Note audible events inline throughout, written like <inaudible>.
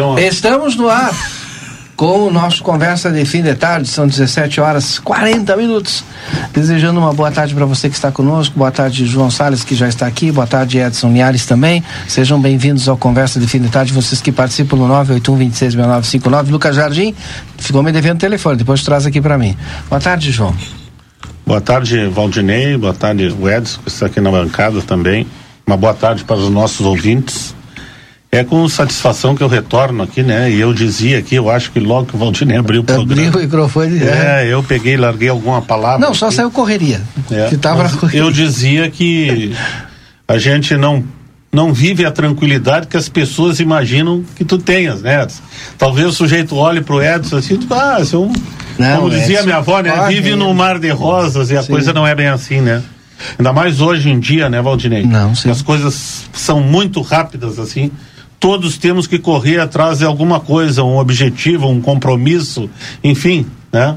Uma... Estamos no ar com o nosso Conversa de Fim de Tarde, são 17 horas 40 minutos. Desejando uma boa tarde para você que está conosco, boa tarde João Salles que já está aqui, boa tarde Edson Liares também. Sejam bem-vindos ao Conversa de Fim de Tarde, vocês que participam no 981 Lucas Jardim ficou me devendo o telefone, depois traz aqui para mim. Boa tarde, João. Boa tarde, Valdinei, boa tarde, Edson, que está aqui na bancada também. Uma boa tarde para os nossos ouvintes. É com satisfação que eu retorno aqui, né? E eu dizia aqui, eu acho que logo que o Valdinei abriu o programa. Abriu o microfone, é. É, eu peguei, larguei alguma palavra. Não, só aqui. saiu correria. É, que tava correria. Eu dizia que a gente não não vive a tranquilidade que as pessoas imaginam que tu tenhas, né? Talvez o sujeito olhe pro Edson assim, tipo, ah, é um, não, como dizia Edson, minha avó, né? Vive num mar de rosas e a Sim. coisa não é bem assim, né? Ainda mais hoje em dia, né, Valdinei? Não, sim. As coisas são muito rápidas assim todos temos que correr atrás de alguma coisa, um objetivo, um compromisso, enfim, né?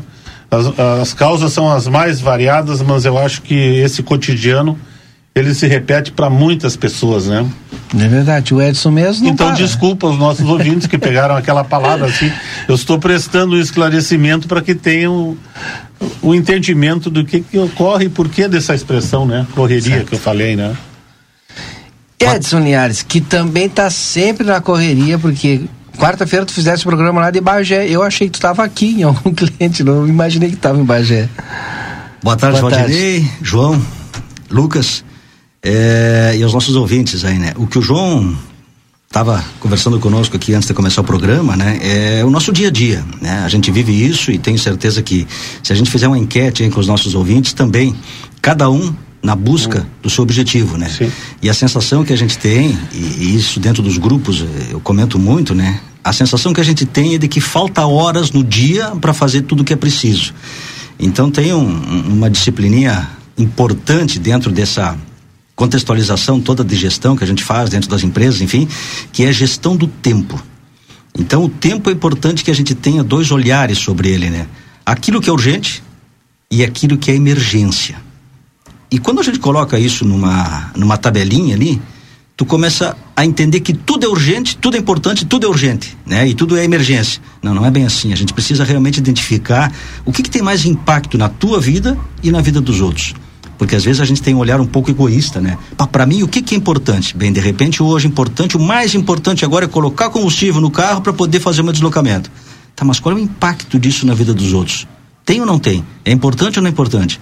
As, as causas são as mais variadas, mas eu acho que esse cotidiano ele se repete para muitas pessoas, né? É verdade, o Edson mesmo. então para. desculpa os nossos ouvintes que pegaram aquela palavra assim. Eu estou prestando um esclarecimento para que tenham o entendimento do que, que ocorre e por que dessa expressão, né? Correria certo. que eu falei, né? Edson Linhares, que também está sempre na correria, porque quarta-feira tu fizesse o programa lá de Bagé. Eu achei que tu estava aqui em algum <laughs> cliente, não imaginei que estava em Bagé. Boa tarde, Boa Valdinei, tarde. João, Lucas é, e aos nossos ouvintes aí, né? O que o João estava conversando conosco aqui antes de começar o programa, né? É o nosso dia a dia, né? A gente vive isso e tenho certeza que se a gente fizer uma enquete aí com os nossos ouvintes também, cada um na busca hum. do seu objetivo, né? Sim. E a sensação que a gente tem, e, e, isso dentro dos grupos eh, eu comento muito, né? A sensação que a gente tem é de que falta horas no dia para fazer tudo o que é preciso. Então tem um, uma disciplininha importante dentro dessa contextualização toda de gestão que a gente faz dentro das empresas, enfim, que é a gestão do tempo. Então o tempo é importante que a gente tenha dois olhares sobre ele, né? Aquilo que é urgente e aquilo que é emergência. E quando a gente coloca isso numa, numa tabelinha ali, tu começa a entender que tudo é urgente, tudo é importante, tudo é urgente, né? E tudo é emergência. Não, não é bem assim. A gente precisa realmente identificar o que, que tem mais impacto na tua vida e na vida dos outros. Porque às vezes a gente tem um olhar um pouco egoísta, né? Para mim, o que, que é importante? Bem, de repente, hoje, importante, o mais importante agora é colocar combustível no carro para poder fazer o meu deslocamento. Tá, mas qual é o impacto disso na vida dos outros? Tem ou não tem? É importante ou não é importante?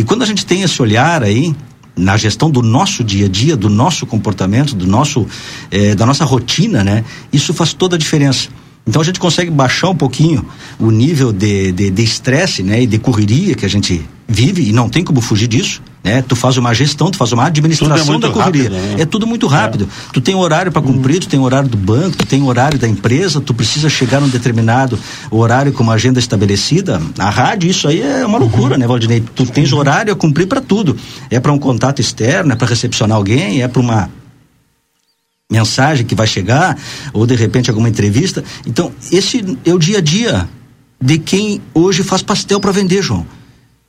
E quando a gente tem esse olhar aí, na gestão do nosso dia a dia, do nosso comportamento, do nosso, eh, da nossa rotina, né? Isso faz toda a diferença. Então a gente consegue baixar um pouquinho o nível de estresse, de, de né? E de correria que a gente vive e não tem como fugir disso, né? Tu faz uma gestão, tu faz uma administração é da correria. Rápido, né? É tudo muito rápido. É. Tu tem horário para cumprir, hum. tu tem horário do banco, tu tem horário da empresa, tu precisa chegar num determinado horário com uma agenda estabelecida. A rádio, isso aí é uma loucura, uhum. né, Valdinei? Tu tens horário a cumprir para tudo. É para um contato externo, é para recepcionar alguém, é para uma mensagem que vai chegar, ou de repente alguma entrevista. Então, esse é o dia a dia de quem hoje faz pastel para vender, João.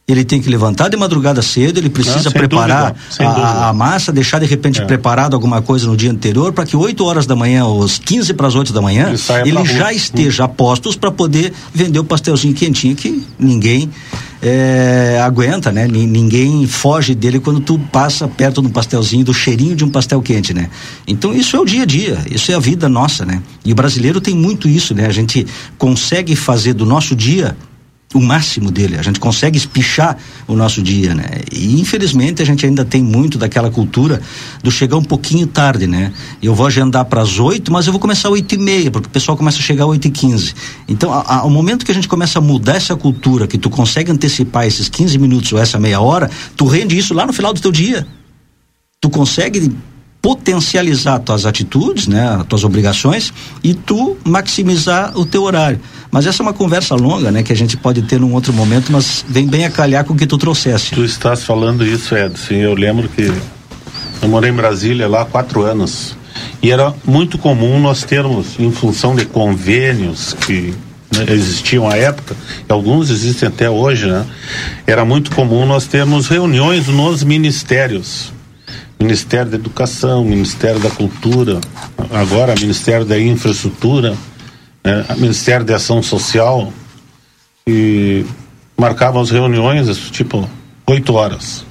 Ele tem que levantar de madrugada cedo, ele precisa ah, preparar dúvida, a, a, massa, deixar de repente é. preparado alguma coisa no dia anterior para que 8 horas da manhã, ou 15 para as 8 da manhã, ele, ele já esteja a postos para poder vender o pastelzinho quentinho que ninguém é, aguenta, né? ninguém foge dele quando tu passa perto de um pastelzinho, do cheirinho de um pastel quente, né? Então isso é o dia a dia, isso é a vida nossa, né? E o brasileiro tem muito isso, né? A gente consegue fazer do nosso dia o máximo dele, a gente consegue espichar o nosso dia, né? E infelizmente a gente ainda tem muito daquela cultura do chegar um pouquinho tarde, né? Eu vou agendar para as oito, mas eu vou começar às oito e meia, porque o pessoal começa a chegar às oito e quinze. Então, ao momento que a gente começa a mudar essa cultura, que tu consegue antecipar esses 15 minutos ou essa meia hora, tu rende isso lá no final do teu dia. Tu consegue potencializar tuas atitudes, né, tuas obrigações e tu maximizar o teu horário. Mas essa é uma conversa longa, né, que a gente pode ter num outro momento, mas vem bem a calhar com o que tu trouxeste. Tu estás falando isso, Edson. Eu lembro que eu morei em Brasília lá há quatro anos e era muito comum nós termos, em função de convênios que né, existiam à época, e alguns existem até hoje, né? Era muito comum nós termos reuniões nos ministérios Ministério da Educação, Ministério da Cultura, agora Ministério da Infraestrutura, né, Ministério da Ação Social, e marcavam as reuniões, tipo, oito horas.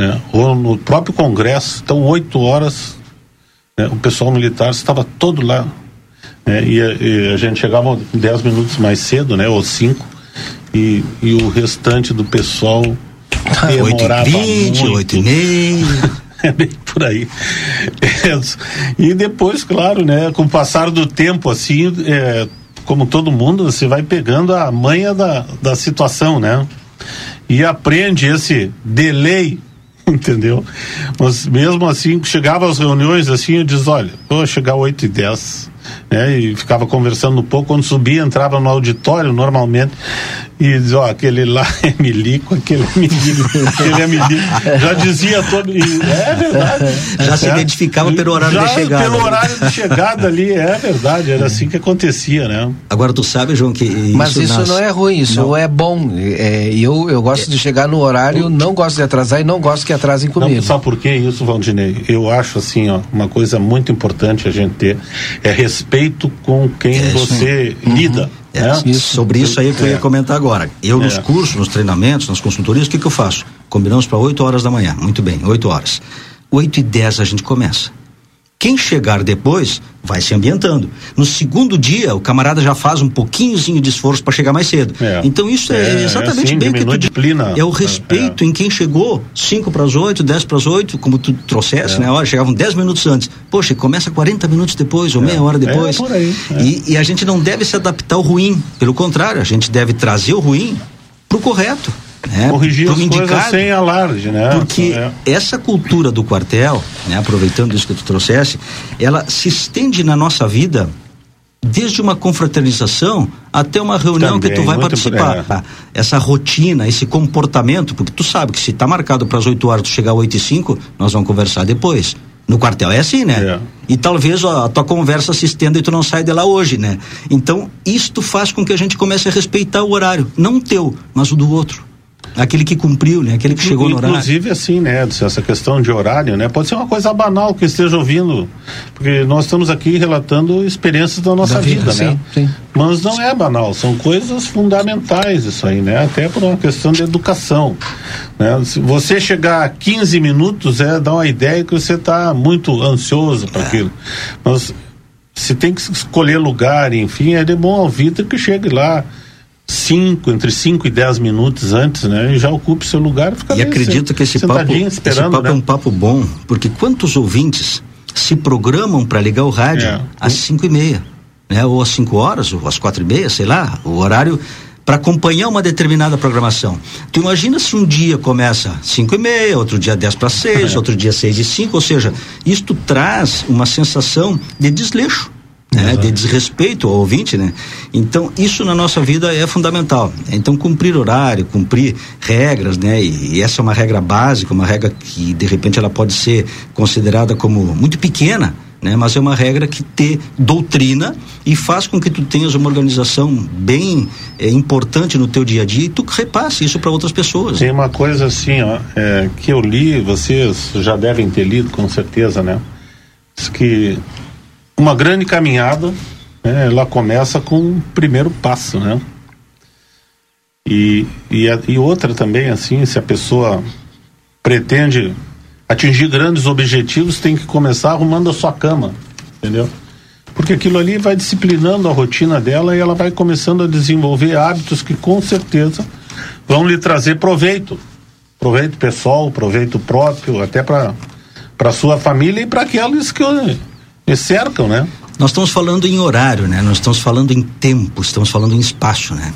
Né, ou no próprio Congresso, então oito horas, né, o pessoal militar estava todo lá. Né, e, a, e, a, gente chegava dez minutos mais cedo, né, ou cinco, e, e o restante do pessoal <laughs> demorava 8 e 20, muito. 8 e meia. <laughs> <laughs> é bem por aí. E depois, claro, né, com o passar do tempo, assim, é, como todo mundo, você vai pegando a manha da, da situação, né? E aprende esse delay, <laughs> entendeu? Mas mesmo assim, chegava às reuniões assim, eu diz, olha, vou chegar 8 e 10 né? E ficava conversando um pouco, quando subia, entrava no auditório normalmente e dizia, ó, aquele lá <laughs> é milico, aquele é milico, aquele é milico. Já dizia todo. E, é verdade. Já é, se identificava pelo horário já de chegada. Pelo horário de chegada ali, é verdade, era assim que acontecia, né? Agora tu sabe, João, que. Isso Mas isso nas... não é ruim, isso não. é bom. É, eu, eu gosto de chegar no horário, não gosto de atrasar e não gosto que atrasem comigo. Não, sabe por que isso, Valdinei? Eu acho assim, ó, uma coisa muito importante a gente ter é respeito com quem é, você uhum. lida. É, né? isso. Sobre isso aí que eu ia é. comentar agora. Eu nos é. cursos, nos treinamentos, nas consultorias, o que, que eu faço? Combinamos para 8 horas da manhã. Muito bem, 8 horas. 8 e 10 a gente começa. Quem chegar depois vai se ambientando. No segundo dia, o camarada já faz um pouquinhozinho de esforço para chegar mais cedo. É. Então isso é, é exatamente assim, bem o que tu disciplina. É o respeito é. em quem chegou 5 para as 8, 10 para as 8, como tu trouxesse, é. né? Olha, chegavam 10 minutos antes. Poxa, começa 40 minutos depois ou meia hora depois. por aí. E, e a gente não deve se adaptar ao ruim. Pelo contrário, a gente deve trazer o ruim pro correto. Né? Corrigir as coisas sem alarde, né? Porque é. essa cultura do quartel, né, aproveitando isso que tu trouxesse, ela se estende na nossa vida desde uma confraternização até uma reunião Também, que tu vai participar. É. Essa rotina, esse comportamento, porque tu sabe que se está marcado para as 8 horas, tu chegar às 8 e 5, nós vamos conversar depois. No quartel é assim, né? É. E talvez ó, a tua conversa se estenda e tu não sai de lá hoje, né? Então, isto faz com que a gente comece a respeitar o horário, não o teu, mas o do outro aquele que cumpriu, né? Aquele que chegou no horário. Inclusive, assim, né, essa questão de horário, né? Pode ser uma coisa banal que esteja ouvindo, porque nós estamos aqui relatando experiências da nossa da vida, vida, né? Sim, sim. Mas não é banal, são coisas fundamentais isso aí, né? Até por uma questão de educação, né? Se você chegar a 15 minutos, é dá uma ideia que você está muito ansioso para é. aquilo. Mas se tem que escolher lugar, enfim, é de bom ouvido que chegue lá cinco, entre 5 e 10 minutos antes, né? E já ocupe seu lugar. Fica e acredito que esse papo, esse papo né? é um papo bom, porque quantos ouvintes se programam para ligar o rádio é. às 5 e meia, né? Ou às 5 horas, ou às quatro e meia, sei lá, o horário para acompanhar uma determinada programação. Tu imagina se um dia começa 5 e meia, outro dia 10 para 6, é. outro dia 6 e 5, ou seja, isto traz uma sensação de desleixo né, de desrespeito ao ouvinte, né? Então isso na nossa vida é fundamental. Então cumprir horário, cumprir regras, né? E, e, essa é uma regra básica, uma regra que de repente ela pode ser considerada como muito pequena, né? Mas é uma regra que te doutrina e faz com que tu tenhas uma organização bem é, importante no teu dia a dia e tu repasse isso para outras pessoas. Tem uma coisa assim, ó, é, que eu li, vocês já devem ter lido com certeza, né? Diz que uma grande caminhada, né, ela começa com o um primeiro passo, né? E, e, e outra também, assim, se a pessoa pretende atingir grandes objetivos, tem que começar arrumando a sua cama, entendeu? Porque aquilo ali vai disciplinando a rotina dela e ela vai começando a desenvolver hábitos que com certeza vão lhe trazer proveito. Proveito pessoal, proveito próprio, até para para sua família e para aqueles que cercam, né? Nós estamos falando em horário, né? Nós estamos falando em tempo, estamos falando em espaço, né?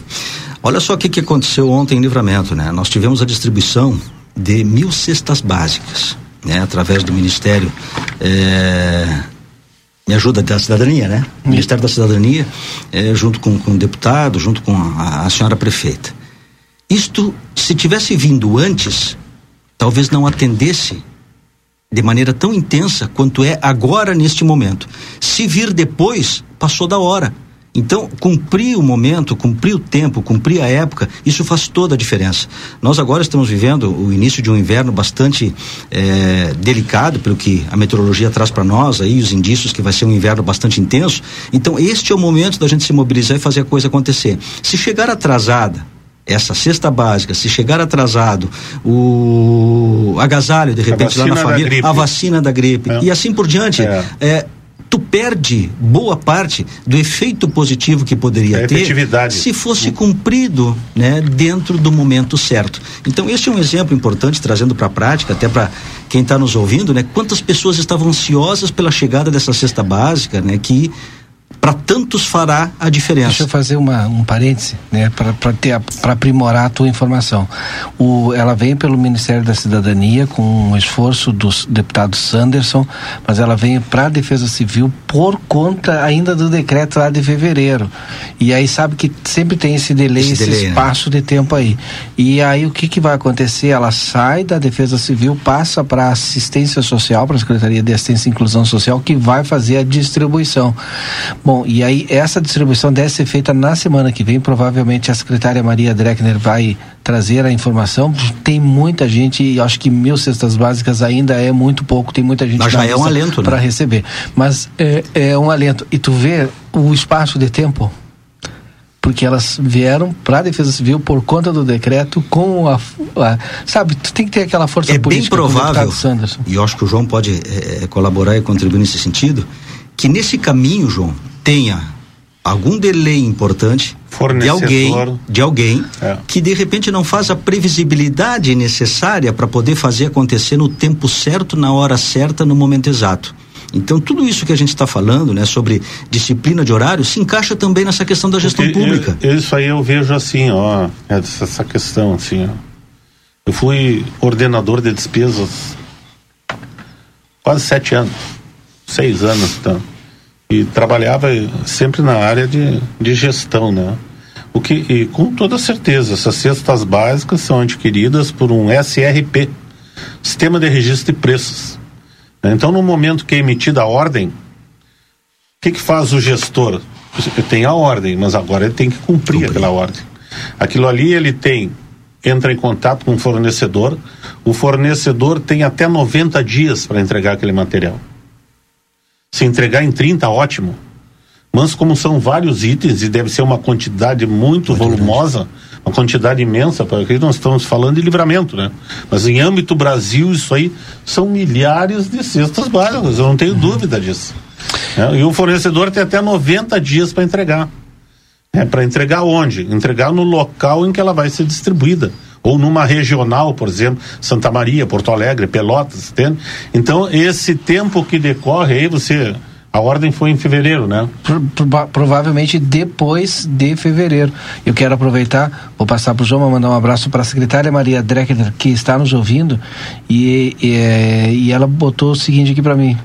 Olha só o que, que aconteceu ontem em Livramento, né? Nós tivemos a distribuição de mil cestas básicas, né? Através do Ministério é, Me Ajuda da Cidadania, né? Ministério da Cidadania, é, junto com, com o deputado, junto com a, a senhora prefeita. Isto, se tivesse vindo antes, talvez não atendesse de maneira tão intensa quanto é agora neste momento. Se vir depois, passou da hora. Então, cumprir o momento, cumprir o tempo, cumprir a época, isso faz toda a diferença. Nós agora estamos vivendo o início de um inverno bastante é, delicado, pelo que a meteorologia traz para nós, aí os indícios que vai ser um inverno bastante intenso. Então, este é o momento da gente se mobilizar e fazer a coisa acontecer. Se chegar atrasada, essa cesta básica, se chegar atrasado, o agasalho, de repente, lá na família, a vacina da gripe, é. e assim por diante, é. é. tu perde boa parte do efeito positivo que poderia ter se fosse cumprido né, dentro do momento certo. Então, esse é um exemplo importante, trazendo para a prática, até para quem está nos ouvindo, né? Quantas pessoas estavam ansiosas pela chegada dessa cesta básica, né? Que para tantos fará a diferença. Deixa eu fazer uma, um parêntese, né, para aprimorar a tua informação. O, ela vem pelo Ministério da Cidadania com um esforço do deputado Sanderson, mas ela vem para a Defesa Civil por conta ainda do decreto lá de fevereiro. E aí sabe que sempre tem esse delay, esse, esse delay, né? espaço né? de tempo aí. E aí o que que vai acontecer? Ela sai da Defesa Civil, passa para a Assistência Social, para a Secretaria de Assistência e Inclusão Social, que vai fazer a distribuição. Bom, Bom, e aí essa distribuição deve ser feita na semana que vem. Provavelmente a secretária Maria Dreckner vai trazer a informação. Tem muita gente, e acho que mil cestas básicas ainda é muito pouco. Tem muita gente Mas já é um alento, para né? receber. Mas é, é um alento. E tu vê o espaço de tempo porque elas vieram para a Defesa Civil por conta do decreto com a, a, sabe tu tem que ter aquela força é política bem provável e eu acho que o João pode é, colaborar e contribuir nesse sentido que nesse caminho João tenha algum delay importante de alguém, de alguém é. que de repente não faz a previsibilidade necessária para poder fazer acontecer no tempo certo, na hora certa, no momento exato. Então, tudo isso que a gente está falando, né, sobre disciplina de horário, se encaixa também nessa questão da gestão Porque pública. Eu, isso aí eu vejo assim, ó, essa questão assim, ó. Eu fui ordenador de despesas quase sete anos, seis anos, então e trabalhava sempre na área de, de gestão, né? O que, e com toda certeza, essas cestas básicas são adquiridas por um SRP, Sistema de Registro de Preços. Então, no momento que é emitida a ordem, o que, que faz o gestor? Tem a ordem, mas agora ele tem que cumprir, cumprir. aquela ordem. Aquilo ali ele tem, entra em contato com o fornecedor, o fornecedor tem até 90 dias para entregar aquele material. Se entregar em 30, ótimo. Mas como são vários itens e deve ser uma quantidade muito, muito volumosa, grande. uma quantidade imensa, porque nós estamos falando de livramento, né? Mas em âmbito Brasil, isso aí são milhares de cestas básicas, eu não tenho uhum. dúvida disso. É, e o fornecedor tem até 90 dias para entregar. É, para entregar onde? Entregar no local em que ela vai ser distribuída ou numa regional, por exemplo, Santa Maria, Porto Alegre, Pelotas, entende? Então, esse tempo que decorre aí, você A ordem foi em fevereiro, né? Pro, pro, provavelmente depois de fevereiro. Eu quero aproveitar, vou passar para o João, mandar um abraço para a secretária Maria Dreckner, que está nos ouvindo, e, e, e ela botou o seguinte aqui para mim.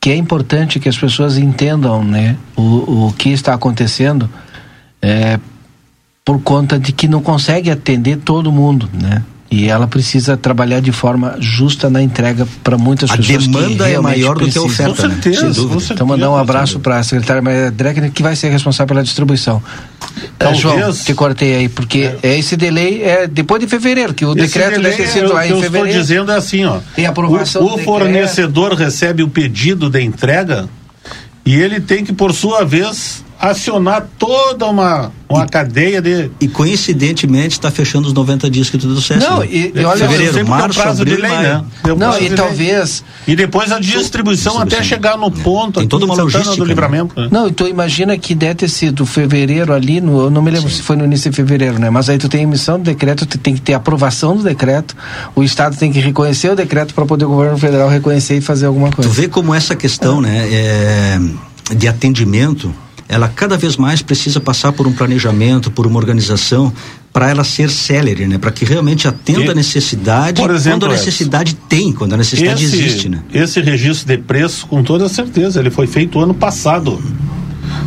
Que é importante que as pessoas entendam né, o, o que está acontecendo é, por conta de que não consegue atender todo mundo, né? E ela precisa trabalhar de forma justa na entrega para muitas a pessoas. A demanda é maior do que a oferta. Com certeza, né? com certeza. Então, mandar um abraço para a secretária Maria Dreckner, que vai ser responsável pela distribuição. Talvez, é, João, te cortei aí, porque é. esse delay é depois de fevereiro, que o esse decreto deve ter sido lá em fevereiro. O que eu estou dizendo é assim, ó. Tem aprovação O, o fornecedor recebe o pedido de entrega e ele tem que, por sua vez, acionar toda uma, uma e, cadeia de. E coincidentemente está fechando os 90 dias que tudo disseste. Não, e, e olha, fevereiro, março, abril, de lei, né? Não, e talvez. E depois a distribuição, distribuição. até chegar no ponto. Tem toda uma logística. Do né? livramento, né? Não, então imagina que deve ter sido fevereiro ali, no, eu não me lembro Sim. se foi no início de fevereiro, né? Mas aí tu tem emissão do decreto, tu tem que ter aprovação do decreto, o Estado tem que reconhecer o decreto para poder o governo federal reconhecer e fazer alguma coisa. Tu vê como essa questão, né? É, de atendimento ela cada vez mais precisa passar por um planejamento, por uma organização, para ela ser célere, né? Para que realmente atenda e, a necessidade exemplo, quando a necessidade Edson, tem, quando a necessidade esse, existe, né? Esse registro de preço, com toda certeza, ele foi feito ano passado.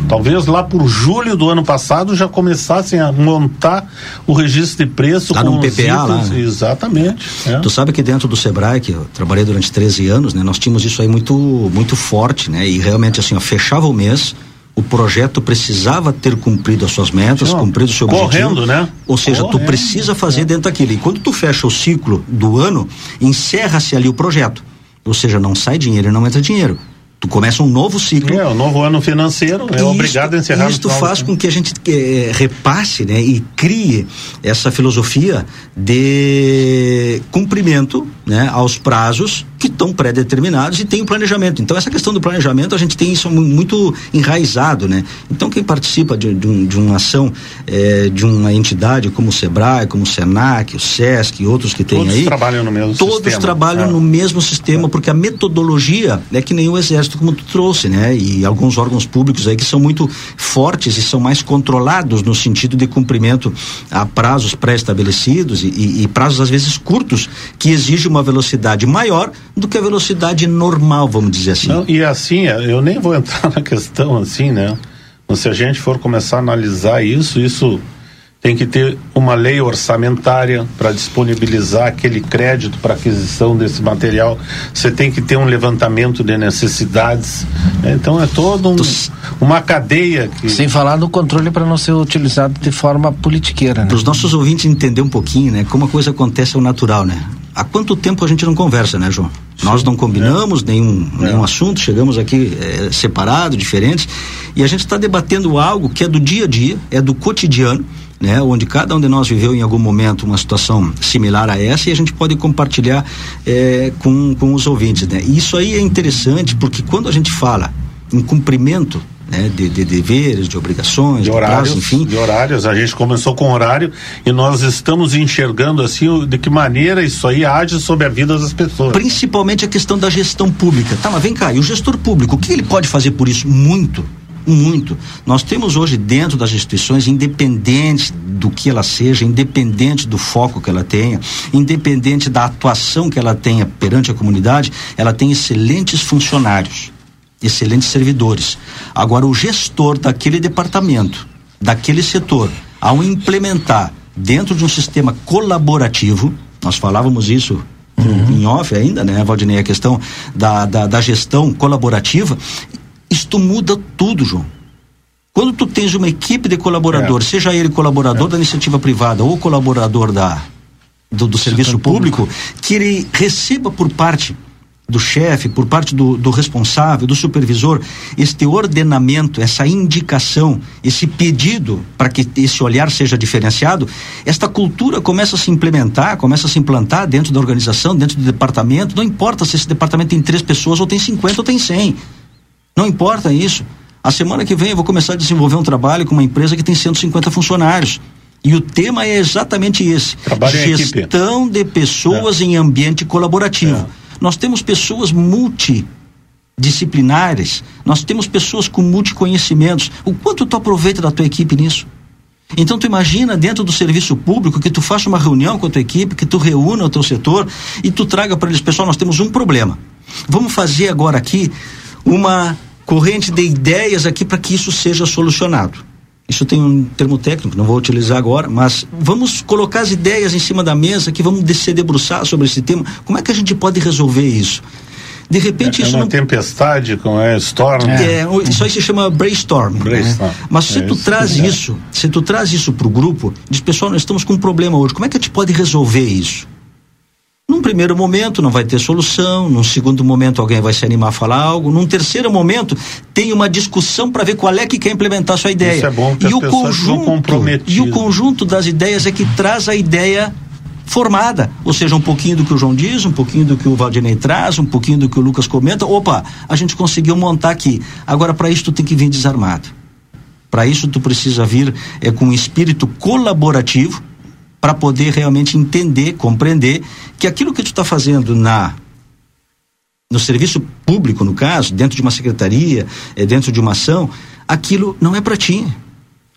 Talvez lá por julho do ano passado já começassem a montar o registro de preço lá com no PPA itens, lá. Né? Exatamente. É. Tu sabe que dentro do Sebrae, que eu trabalhei durante 13 anos, né? Nós tínhamos isso aí muito muito forte, né? E realmente assim, ó, fechava o mês, o projeto precisava ter cumprido as suas metas, Não, cumprido o seu correndo, objetivo. né? Ou seja, correndo, tu precisa fazer é. dentro daquilo. E quando tu fecha o ciclo do ano, encerra-se ali o projeto. Ou seja, não sai dinheiro e não entra dinheiro. Tu começa um novo ciclo. É, um novo ano financeiro é obrigado a encerrar. Isso faz com que a gente é, repasse né, e crie essa filosofia de cumprimento né, aos prazos que estão pré-determinados e tem o planejamento. Então, essa questão do planejamento, a gente tem isso muito enraizado, né? Então, quem participa de, de, um, de uma ação é, de uma entidade como o SEBRAE, como o SENAC, o SESC e outros que tem todos aí. Todos trabalham no mesmo todos sistema. Todos trabalham é. no mesmo sistema, porque a metodologia é que nem o Exército, como tu trouxe, né? E alguns órgãos públicos aí que são muito fortes e são mais controlados no sentido de cumprimento a prazos pré-estabelecidos e, e, e prazos às vezes curtos, que exigem uma velocidade maior do que a velocidade normal, vamos dizer assim. Não, e assim, eu nem vou <laughs> entrar na questão assim, né? Mas se a gente for começar a analisar isso, isso tem que ter uma lei orçamentária para disponibilizar aquele crédito para aquisição desse material. Você tem que ter um levantamento de necessidades. Né? Então é todo um, uma cadeia que... sem falar no controle para não ser utilizado de forma politiqueira. Né? Para os nossos ouvintes entender um pouquinho, né, como a coisa acontece ao natural, né? Há quanto tempo a gente não conversa, né, João? Sim, Nós não combinamos é. nenhum, é. nenhum assunto, chegamos aqui é, separados, diferentes, e a gente está debatendo algo que é do dia a dia, é do cotidiano, né, onde cada um de nós viveu em algum momento uma situação similar a essa e a gente pode compartilhar é, com, com os ouvintes. Né? E isso aí é interessante porque quando a gente fala em cumprimento né, de, de, deveres, de obrigações, de, de horários, prazo, enfim. De horários, a gente começou com horário e nós estamos enxergando assim de que maneira isso aí age sobre a vida das pessoas. Principalmente a questão da gestão pública. Tá, mas vem cá, e o gestor público, o que ele pode fazer por isso? Muito muito. Nós temos hoje dentro das instituições, independente do que ela seja, independente do foco que ela tenha, independente da atuação que ela tenha perante a comunidade, ela tem excelentes funcionários excelentes servidores. Agora, o gestor daquele departamento, daquele setor, ao implementar dentro de um sistema colaborativo, nós falávamos isso uhum. em off ainda, né, Valdinei, a questão da, da, da gestão colaborativa, isto muda tudo, João. Quando tu tens uma equipe de colaboradores, é. seja ele colaborador é. da iniciativa privada ou colaborador da, do, do serviço público, público, que ele receba por parte do chefe, por parte do, do, responsável, do supervisor, este ordenamento, essa indicação, esse pedido para que esse olhar seja diferenciado, esta cultura começa a se implementar, começa a se implantar dentro da organização, dentro do departamento. Não importa se esse departamento tem três pessoas, ou tem 50 ou tem 100. Não importa isso. A semana que vem eu vou começar a desenvolver um trabalho com uma empresa que tem 150 funcionários. E o tema é exatamente esse: Trabalho gestão de pessoas é. em ambiente colaborativo. É nós temos pessoas multi disciplinares, nós temos pessoas com multiconhecimentos. O quanto tu aproveita da tua equipe nisso? Então tu imagina dentro do serviço público que tu faça uma reunião com a tua equipe, que tu reúna o teu setor e tu traga para eles, pessoal, nós temos um problema. Vamos fazer agora aqui uma corrente de ideias aqui para que isso seja solucionado. Isso tem um termo técnico, não vou utilizar agora, mas vamos colocar as ideias em cima da mesa que vamos se debruçar sobre esse tema. Como é que a gente pode resolver isso? De repente é, isso é uma não... tempestade, como é storm. É, é isso aí se chama brainstorm. brainstorm. Né? Mas se é tu isso, traz é. isso, se tu traz isso para o grupo, diz pessoal, nós estamos com um problema hoje. Como é que a gente pode resolver isso? Num primeiro momento não vai ter solução, num segundo momento alguém vai se animar a falar algo, num terceiro momento tem uma discussão para ver qual é que quer implementar a sua ideia. Isso é bom e o conjunto e o conjunto das ideias é que traz a ideia formada, ou seja, um pouquinho do que o João diz, um pouquinho do que o Valdinei traz, um pouquinho do que o Lucas comenta. Opa, a gente conseguiu montar aqui. Agora para isso tu tem que vir desarmado. Para isso tu precisa vir é com um espírito colaborativo para poder realmente entender, compreender que aquilo que tu está fazendo na no serviço público, no caso, dentro de uma secretaria, é, dentro de uma ação, aquilo não é para ti.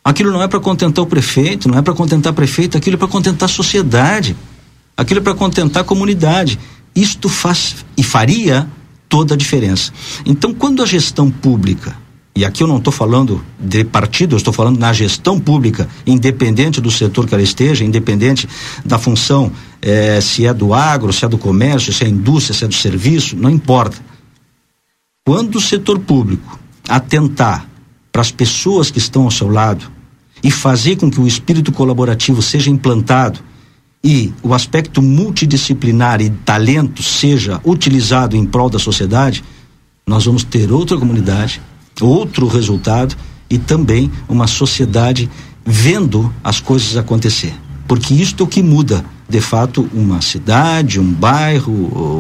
Aquilo não é para contentar o prefeito, não é para contentar o prefeito, aquilo é para contentar a sociedade. Aquilo é para contentar a comunidade. Isto faz e faria toda a diferença. Então, quando a gestão pública, e aqui eu não estou falando de partido, eu estou falando na gestão pública, independente do setor que ela esteja, independente da função, eh, se é do agro, se é do comércio, se é indústria, se é do serviço, não importa. Quando o setor público atentar para as pessoas que estão ao seu lado, e fazer com que o espírito colaborativo seja implantado e o aspecto multidisciplinar e talento seja utilizado em prol da sociedade, nós vamos ter outra comunidade, outro resultado e também uma sociedade vendo as coisas acontecer. Porque isto é o que muda, de fato, uma cidade, um bairro,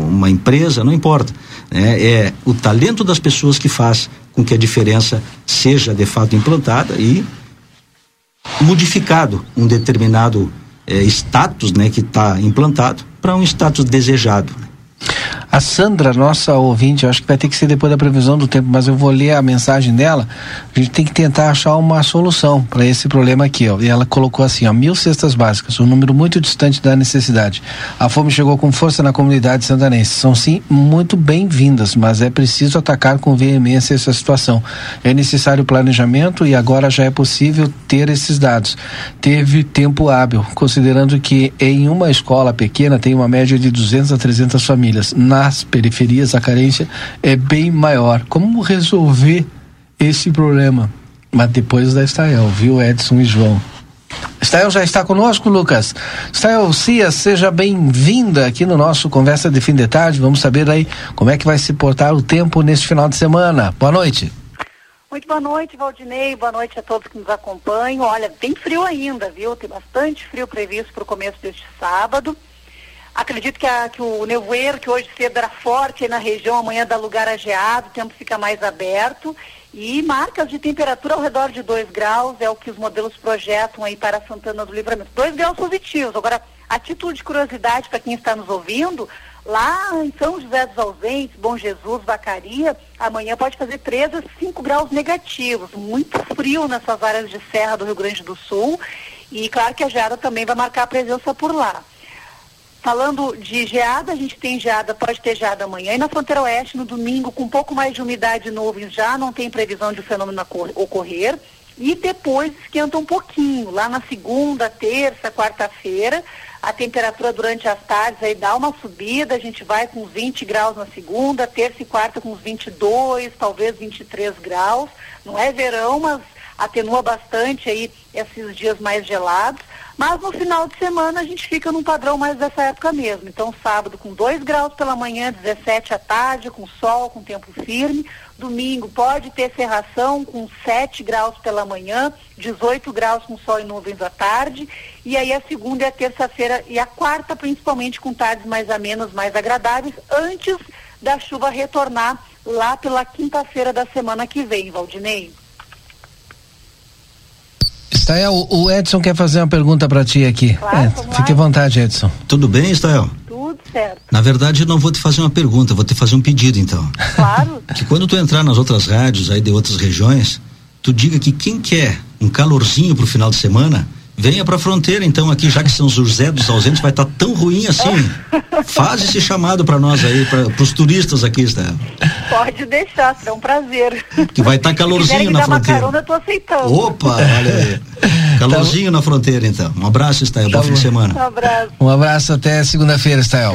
uma empresa, não importa. Né? É o talento das pessoas que faz com que a diferença seja de fato implantada e modificado um determinado eh, status né, que está implantado para um status desejado. A Sandra, nossa ouvinte, acho que vai ter que ser depois da previsão do tempo, mas eu vou ler a mensagem dela. A gente tem que tentar achar uma solução para esse problema aqui, ó. E ela colocou assim, ó, mil cestas básicas, um número muito distante da necessidade. A fome chegou com força na comunidade santanense. São sim muito bem-vindas, mas é preciso atacar com veemência essa situação. É necessário planejamento e agora já é possível ter esses dados. Teve tempo hábil, considerando que em uma escola pequena tem uma média de 200 a 300 famílias. Na nas periferias a carência é bem maior. Como resolver esse problema? Mas depois da Estael, viu, Edson e João? Estael já está conosco, Lucas. Estael Cia, seja bem-vinda aqui no nosso Conversa de Fim de Tarde. Vamos saber aí como é que vai se portar o tempo neste final de semana. Boa noite. Muito boa noite, Valdinei. Boa noite a todos que nos acompanham. Olha, tem frio ainda, viu? Tem bastante frio previsto para o começo deste sábado. Acredito que, a, que o nevoeiro, que hoje cedo era forte na região, amanhã dá lugar a geado, o tempo fica mais aberto. E marcas de temperatura ao redor de 2 graus é o que os modelos projetam aí para Santana do Livramento. 2 graus positivos. Agora, a título de curiosidade para quem está nos ouvindo, lá em São José dos Ausentes, Bom Jesus, Vacaria, amanhã pode fazer 3 a 5 graus negativos. Muito frio nessas áreas de serra do Rio Grande do Sul. E claro que a geada também vai marcar a presença por lá. Falando de geada, a gente tem geada, pode ter geada amanhã. E na fronteira oeste, no domingo, com um pouco mais de umidade e nuvens, já não tem previsão de o fenômeno ocorrer. E depois esquenta um pouquinho. Lá na segunda, terça, quarta-feira, a temperatura durante as tardes aí dá uma subida. A gente vai com 20 graus na segunda, terça e quarta com uns 22, talvez 23 graus. Não é verão, mas atenua bastante aí esses dias mais gelados. Mas no final de semana a gente fica num padrão mais dessa época mesmo. Então, sábado com 2 graus pela manhã, 17 à tarde, com sol, com tempo firme. Domingo pode ter cerração com 7 graus pela manhã, 18 graus com sol e nuvens à tarde. E aí a segunda e a terça-feira e a quarta, principalmente com tardes mais amenas, mais agradáveis, antes da chuva retornar lá pela quinta-feira da semana que vem, Valdinei. Estael, o Edson quer fazer uma pergunta para ti aqui. Claro, é, fique à vontade, Edson. Tudo bem, Estael? Tudo certo. Na verdade, eu não vou te fazer uma pergunta, vou te fazer um pedido então. Claro. <laughs> Que quando tu entrar nas outras rádios aí de outras regiões, tu diga que quem quer um calorzinho pro final de semana, venha pra fronteira, então, aqui, já que São José dos Ausentes vai estar tá tão ruim assim. Faz esse chamado para nós aí, para os turistas aqui, está. Pode deixar, será um prazer. Que vai estar tá calorzinho na fronteira. Carona, eu tô aceitando. Opa, olha aí. Calorzinho na fronteira, então. Um abraço, Estael. Tá Bom fim de semana. Um abraço. Um abraço até segunda-feira, Estael.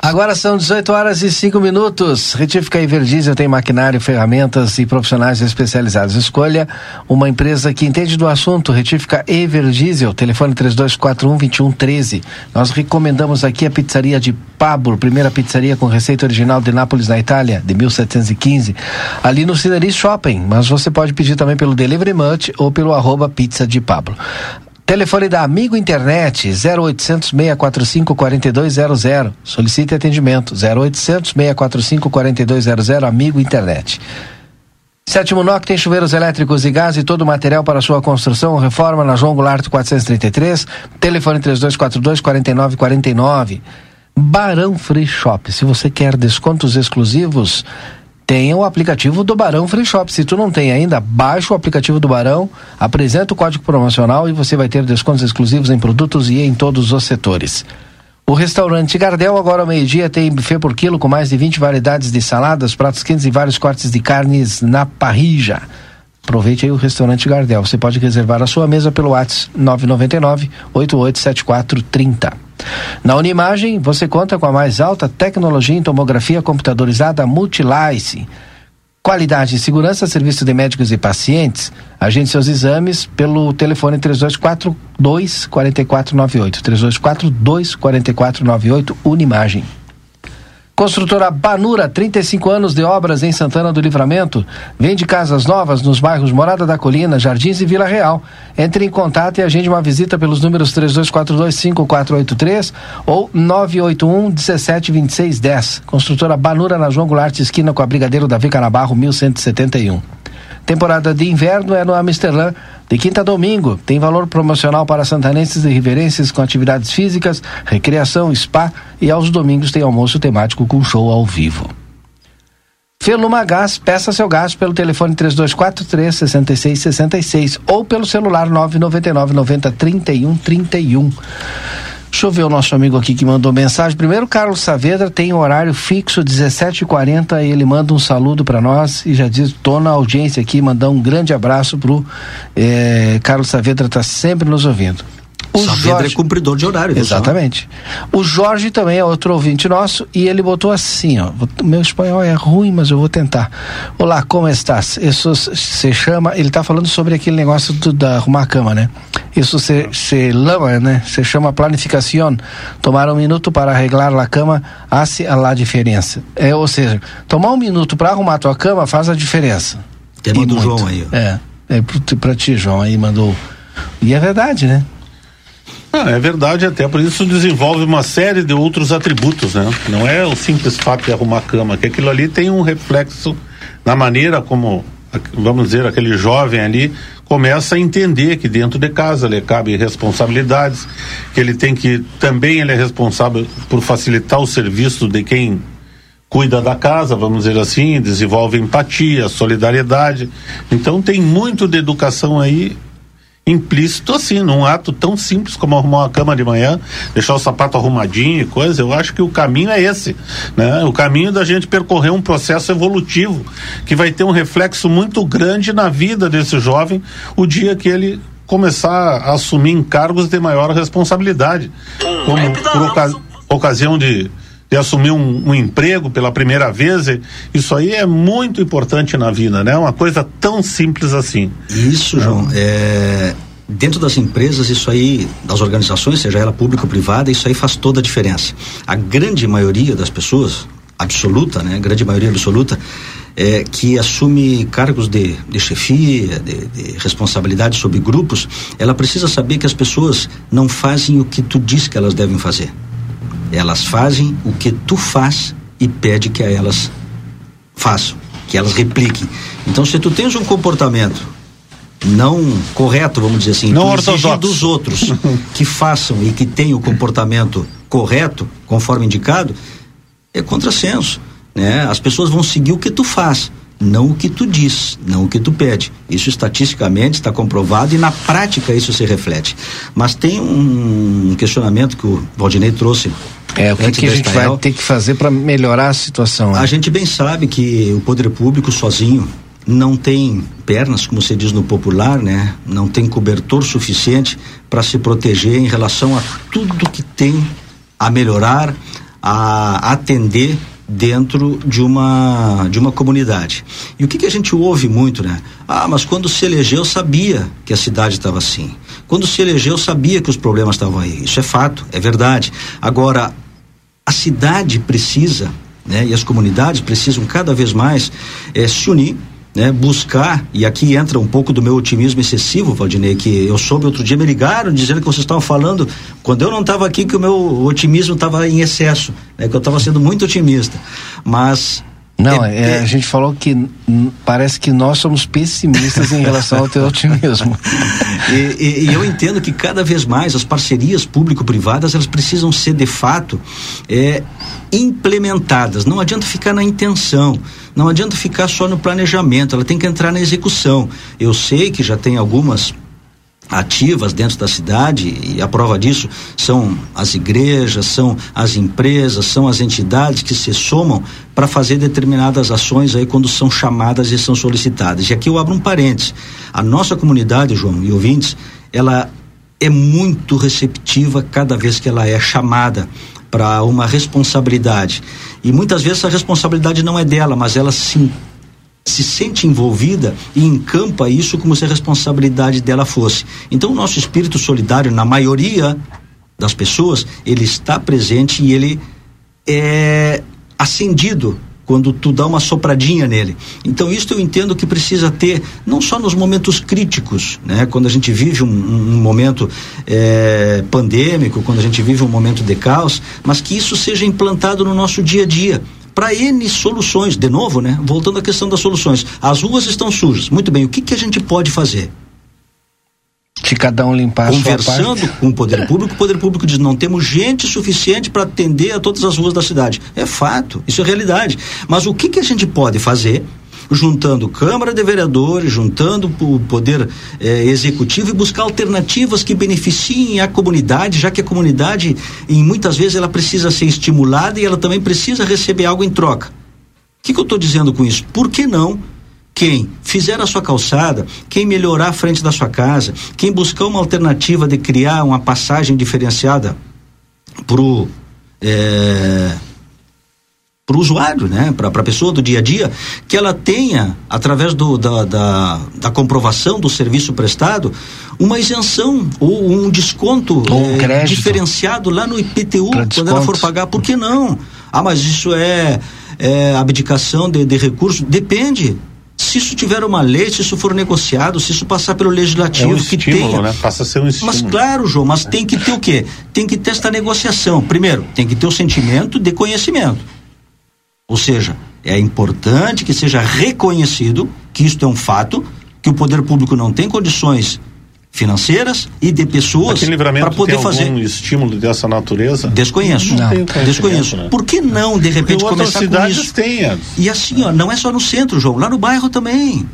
Agora são 18 horas e 5 minutos. Retífica Everdiesel tem maquinário, ferramentas e profissionais especializados. Escolha uma empresa que entende do assunto. Retífica Everdiesel, telefone 3241-2113. Nós recomendamos aqui a pizzaria de Pablo, primeira pizzaria com receita original de Nápoles, na Itália, de 1715. Ali no Cineris Shopping, mas você pode pedir também pelo Delivery Much ou pelo arroba pizza de Pablo. Telefone da Amigo Internet 0800 645 4200. Solicite atendimento 0800 645 4200 Amigo Internet. Sétimo NOC tem chuveiros elétricos e gás e todo o material para sua construção ou reforma na João Goulart 433. Telefone 3242 4949. Barão Free Shop. Se você quer descontos exclusivos, tenha o aplicativo do Barão Free Shop. Se tu não tem ainda, baixa o aplicativo do Barão, apresenta o código promocional e você vai ter descontos exclusivos em produtos e em todos os setores. O restaurante Gardel, agora ao meio-dia, tem buffet por quilo com mais de 20 variedades de saladas, pratos quentes e vários cortes de carnes na parrija. Aproveite aí o restaurante Gardel. Você pode reservar a sua mesa pelo WhatsApp 999 887430. Na Unimagem, você conta com a mais alta tecnologia em tomografia computadorizada Multilice. Qualidade e segurança, serviço de médicos e pacientes. Agende seus exames pelo telefone 3242 4498. 3242 4498 Unimagem. Construtora Banura, 35 anos de obras em Santana do Livramento. Vende casas novas nos bairros Morada da Colina, Jardins e Vila Real. Entre em contato e agende uma visita pelos números 32425483 ou 981 172610. Construtora Banura na João Goulart, esquina com a Brigadeiro Davi Canabarro, 1171. Temporada de inverno é no Amsterdã, de quinta a domingo. Tem valor promocional para santanenses e riverenses com atividades físicas, recreação, spa e aos domingos tem almoço temático com show ao vivo. Feluma Gás, peça seu gás pelo telefone 3243 6666 ou pelo celular 999 90 31 31. Deixa eu ver o nosso amigo aqui que mandou mensagem. Primeiro, Carlos Saavedra tem horário fixo, 17h40. Ele manda um saludo para nós e já diz: tô na audiência aqui, mandar um grande abraço pro eh, Carlos Saavedra, tá sempre nos ouvindo. O Saavedra é Jorge... é cumpridor de horário. Exatamente. O Jorge também é outro ouvinte nosso e ele botou assim, ó, meu espanhol é ruim, mas eu vou tentar. Olá, como estás? Isso se chama, ele está falando sobre aquele negócio do, da arrumar a cama, né? Isso se, se lama, né? Se chama planificação. Tomar um minuto para arreglar a cama hace a la diferença. É, ou seja, tomar um minuto para arrumar a tua cama faz a diferença. Tema do João aí. Ó. É, é para ti, João, aí mandou. E é verdade, né? Ah, é verdade, até por isso desenvolve uma série de outros atributos, né? Não é o simples fato de arrumar cama, que aquilo ali tem um reflexo na maneira como, vamos dizer, aquele jovem ali começa a entender que dentro de casa lhe cabe responsabilidades, que ele tem que também ele é responsável por facilitar o serviço de quem cuida da casa, vamos dizer assim, desenvolve empatia, solidariedade. Então tem muito de educação aí implícito assim, num ato tão simples como arrumar uma cama de manhã, deixar o sapato arrumadinho e coisa, eu acho que o caminho é esse, né? O caminho da gente percorrer um processo evolutivo que vai ter um reflexo muito grande na vida desse jovem o dia que ele começar a assumir encargos de maior responsabilidade, como por oca ocasião de de assumir um, um, emprego pela primeira vez, isso aí é muito importante na vida, né? Uma coisa tão simples assim. Isso, João, é, dentro das empresas, isso aí, das organizações, seja ela pública ou privada, isso aí faz toda a diferença. A grande maioria das pessoas, absoluta, né? A grande maioria absoluta, é, que assume cargos de, de chefia, de, de responsabilidade sobre grupos, ela precisa saber que as pessoas não fazem o que tu diz que elas devem fazer elas fazem o que tu faz e pede que elas façam, que elas repliquem. Então, se tu tens um comportamento não correto, vamos dizer assim, não ortodoxo dos outros que façam e que tenham o comportamento correto, conforme indicado, é contrassenso. Né? As pessoas vão seguir o que tu faz, não o que tu diz, não o que tu pede. Isso estatisticamente está comprovado e na prática isso se reflete. Mas tem um questionamento que o Valdinei trouxe. É, o que, que a gente vai ter que fazer para melhorar a situação? Né? A gente bem sabe que o poder público sozinho não tem pernas, como se diz no popular, né? Não tem cobertor suficiente para se proteger em relação a tudo que tem a melhorar, a atender dentro de uma de uma comunidade. E o que, que a gente ouve muito, né? Ah, mas quando se elegeu sabia que a cidade estava assim. Quando se elegeu sabia que os problemas estavam aí. Isso é fato, é verdade. Agora a cidade precisa, né? E as comunidades precisam cada vez mais é, se unir né, buscar, e aqui entra um pouco do meu otimismo excessivo, Valdinei, que eu soube outro dia, me ligaram dizendo que vocês estavam falando, quando eu não estava aqui, que o meu otimismo estava em excesso, né, que eu estava sendo muito otimista. Mas não, é, é, a gente falou que parece que nós somos pessimistas em relação ao teu <laughs> otimismo. e, e, e, eu entendo que cada vez mais as parcerias público-privadas elas precisam ser de fato é, implementadas. Não adianta ficar na intenção, não adianta ficar só no planejamento. Ela tem que entrar na execução. Eu sei que já tem algumas ativas dentro da cidade e a prova disso são as igrejas, são as empresas, são as entidades que se somam para fazer determinadas ações aí quando são chamadas e são solicitadas. E aqui eu abro um parênteses. A nossa comunidade, João e ouvintes, ela é muito receptiva cada vez que ela é chamada para uma responsabilidade. E muitas vezes a responsabilidade não é dela, mas ela se se sente envolvida e encampa isso como se a responsabilidade dela fosse. Então, o nosso espírito solidário, na maioria das pessoas, ele está presente e ele é acendido quando tu dá uma sopradinha nele. Então isso eu entendo que precisa ter não só nos momentos críticos, né? Quando a gente vive um, um momento é, pandêmico, quando a gente vive um momento de caos, mas que isso seja implantado no nosso dia a dia para N soluções. De novo, né? Voltando à questão das soluções. As ruas estão sujas. Muito bem, o que, que a gente pode fazer? Que cada um limpar Conversando com o poder público, o poder público diz: não temos gente suficiente para atender a todas as ruas da cidade. É fato, isso é realidade. Mas o que, que a gente pode fazer juntando Câmara de Vereadores, juntando o Poder eh, Executivo e buscar alternativas que beneficiem a comunidade, já que a comunidade, em muitas vezes, ela precisa ser estimulada e ela também precisa receber algo em troca. O que, que eu estou dizendo com isso? Por que não quem fizer a sua calçada, quem melhorar a frente da sua casa, quem buscar uma alternativa de criar uma passagem diferenciada pro é, para o usuário, né? para a pessoa do dia a dia, que ela tenha, através do, da, da, da, comprovação do serviço prestado, uma isenção ou um desconto um é, diferenciado lá no IPTU, quando ela for pagar. Por que não? Ah, mas isso é, é abdicação de, de recursos? Depende se isso tiver uma lei, se isso for negociado, se isso passar pelo legislativo, é um que estímulo, tenha. Né? Passa a ser um estímulo. Mas claro, João, mas tem que ter o quê? Tem que ter esta negociação. Primeiro, tem que ter o sentimento de conhecimento. Ou seja, é importante que seja reconhecido que isto é um fato, que o poder público não tem condições financeiras e de pessoas para poder tem fazer algum estímulo dessa natureza? Desconheço. Não, não. Desconheço. Né? Por que não de repente Porque começar com isso? Têm. E assim, ó, não é só no centro, João, lá no bairro também.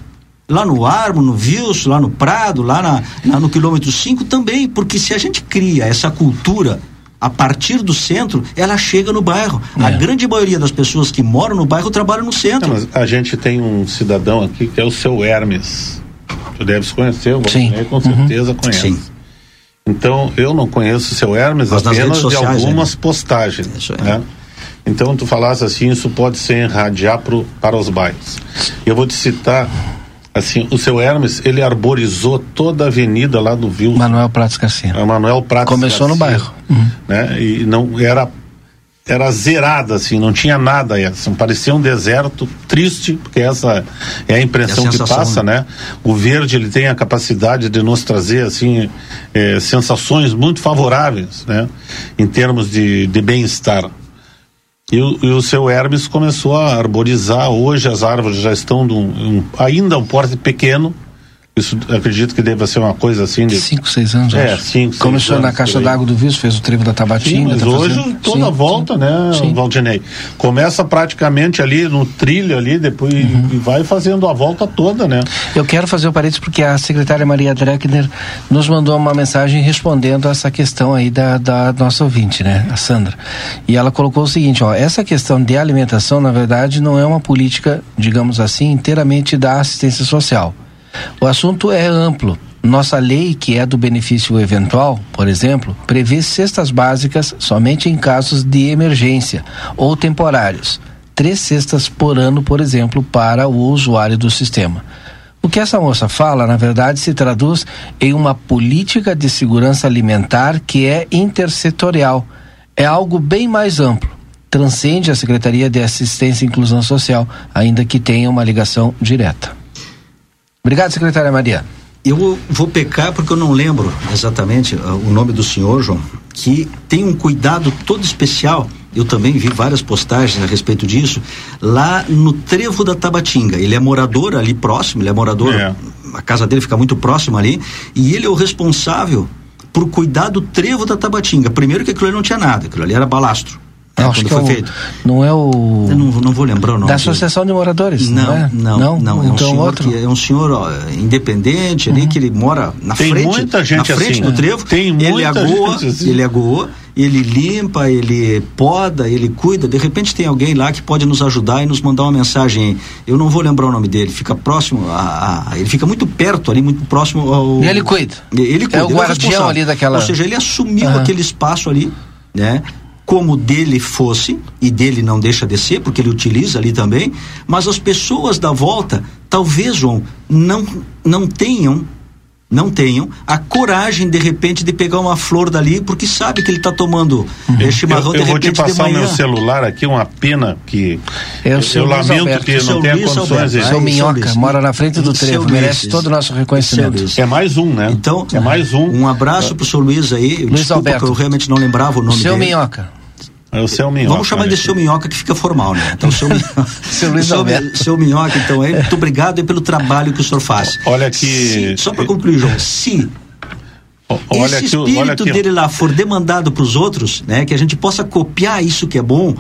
Lá no Armo, no Vilso, lá no Prado, lá na, na no quilômetro 5 também, porque se a gente cria essa cultura a partir do centro, ela chega no bairro. É. A grande maioria das pessoas que moram no bairro trabalham no centro. Não, a gente tem um cidadão aqui que é o seu Hermes. Tu deves conhecer, o Sim. com certeza uhum. conhece. Sim. Então, eu não conheço o seu Hermes Mas apenas sociais, de algumas né? postagens. Né? Então, tu falasse assim, isso pode ser irradiar pro, para os bairros. Eu vou te citar assim, o seu Hermes, ele arborizou toda a avenida lá do Vil. Manuel Pratos Garcia. É, Manuel Pratos Começou Garcia, no bairro. Uhum. Né? E não era era zerada assim, não tinha nada assim, parecia um deserto triste, porque essa é a impressão é a que passa, né? né? O verde ele tem a capacidade de nos trazer assim é, sensações muito favoráveis, né? Em termos de, de bem-estar. E o, e o, seu Hermes começou a arborizar. Hoje as árvores já estão um, ainda um porte pequeno, Isso acredito que deva ser uma coisa assim de. Cinco, seis anos, É, acho. cinco, seis Começou na anos, Caixa por aí. d'Água do Visto, fez o trevo da Sim, Tabatinga. mas tá hoje fazendo- toda Sim, volta, sim. né, Sim. Valdinei? Começa praticamente ali no trilho ali, depois Uhum. e vai fazendo a volta toda, né? Eu quero fazer o parênteses porque a secretária Maria Dreckner nos mandou uma mensagem respondendo a essa questão aí da, da nossa ouvinte, né, a Sandra. E ela colocou o seguinte, ó, essa questão de alimentação, na verdade, não é uma política, digamos assim, inteiramente da assistência social. O assunto é amplo. Nossa lei, que é do benefício eventual, por exemplo, prevê cestas básicas somente em casos de emergência ou temporários. Três cestas por ano, por exemplo, para o usuário do sistema. O que essa moça fala, na verdade, se traduz em uma política de segurança alimentar que é intersetorial. É algo bem mais amplo. Transcende a Secretaria de Assistência e Inclusão Social, ainda que tenha uma ligação direta. Obrigado, secretária Maria. Eu vou pecar porque eu não lembro exatamente uh, o nome do senhor, João, que tem um cuidado todo especial. Eu também vi várias postagens a respeito disso, lá no Trevo da Tabatinga. Ele é morador ali próximo, ele é morador, É. a casa dele fica muito próxima ali, e ele é o responsável por cuidar do Trevo da Tabatinga. Primeiro que aquilo ali não tinha nada, aquilo ali era balastro. Né, Acho quando que é foi o, feito. não é o Eu não, não vou lembrar o nome. da dele. Associação de Moradores, não, Não, é? não, não, É um então senhor outro. que é um senhor ó, independente ali que ele mora na Tem frente, muita gente na frente assim, do né? trevo. Tem ele muita agoa, gente assim. ele agoa, ele limpa, ele poda, ele cuida. De repente tem alguém lá que pode nos ajudar e nos mandar uma mensagem. Eu não vou lembrar o nome dele. Fica próximo a, a- ele fica muito perto ali, muito próximo ao. E ele cuida. Ele cuida. É o ele guardião responsável. ali daquela- Ou seja, ele assumiu Aham. aquele espaço ali, né? Como dele fosse, e dele não deixa de ser, porque ele utiliza ali também, mas as pessoas da volta, talvez, João, não, não tenham, não tenham a coragem, de repente, de pegar uma flor dali, porque sabe que ele está tomando eh, chimarrão eu, eu de vou te repente de passar o manhã. meu celular aqui, uma pena que É o eu, seu Luiz lamento Alberto. que O seu não tenha Luiz condições Alberto. Seu Minhoca, Luiz. mora na frente do Seu trevo, merece todo o nosso reconhecimento. Seu. É mais um, né? Então, é mais um. Um abraço pro seu Luiz aí. Luiz Desculpa Alberto. que eu realmente não lembrava o nome Seu dele. Minhoca. É o seu minhoca. Vamos chamar né? de seu minhoca que fica formal, né? Então, seu, minhoca, <laughs> Seu Luiz seu, Alberto. seu minhoca, então, aí, muito obrigado aí pelo trabalho que o senhor faz. Olha que- Se- só para concluir, João, se Olha esse espírito olha aqui. ó. dele lá for demandado para os outros, né? Que a gente possa copiar isso que é bom.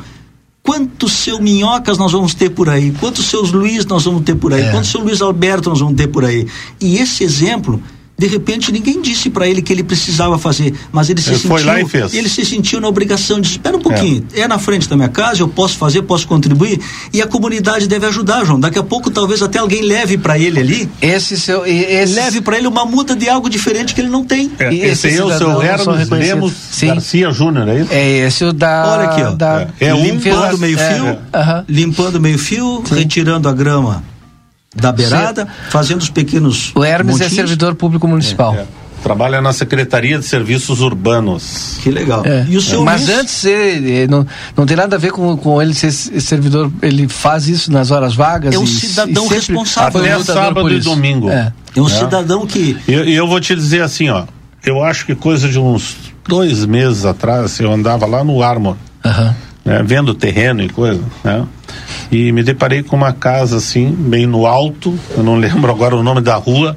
Quantos seu minhocas nós vamos ter por aí? Quantos seus Luiz nós vamos ter por aí? É. Quantos seu Luiz Alberto nós vamos ter por aí? E esse exemplo, de repente, ninguém disse para ele que ele precisava fazer, mas ele se Ele sentiu. foi lá e fez. Ele se sentiu na obrigação de espera um pouquinho. É. na frente da minha casa, eu posso fazer, posso contribuir e a comunidade deve ajudar, João. Daqui a pouco talvez até alguém leve para ele ali, Esse seu. Esse, leve para ele uma muda de algo diferente que ele não tem. É, E esse aí é o seu Hermes. Lemos Sim. Garcia Júnior, é isso? É esse o da. Olha aqui, ó. Da, É fez limpando a- meio é, fio, aham. limpando meio fio, retirando a grama da beirada, fazendo os pequenos. O Hermes é montinhos. servidor público municipal. É. Trabalha na Secretaria de Serviços Urbanos. Que legal. É. E o Mas Luiz? antes, ele, não, não tem nada a ver com, com ele ser servidor, ele faz isso nas horas vagas. É um e- cidadão e sempre responsável. Até sábado e domingo. É. É um É. cidadão que. E eu, eu vou te dizer assim, ó. Eu acho que coisa de uns dois meses atrás eu andava lá no Armor, Aham. né, vendo terreno e coisa, né? E me deparei com uma casa assim, bem no alto, eu não lembro agora o nome da rua,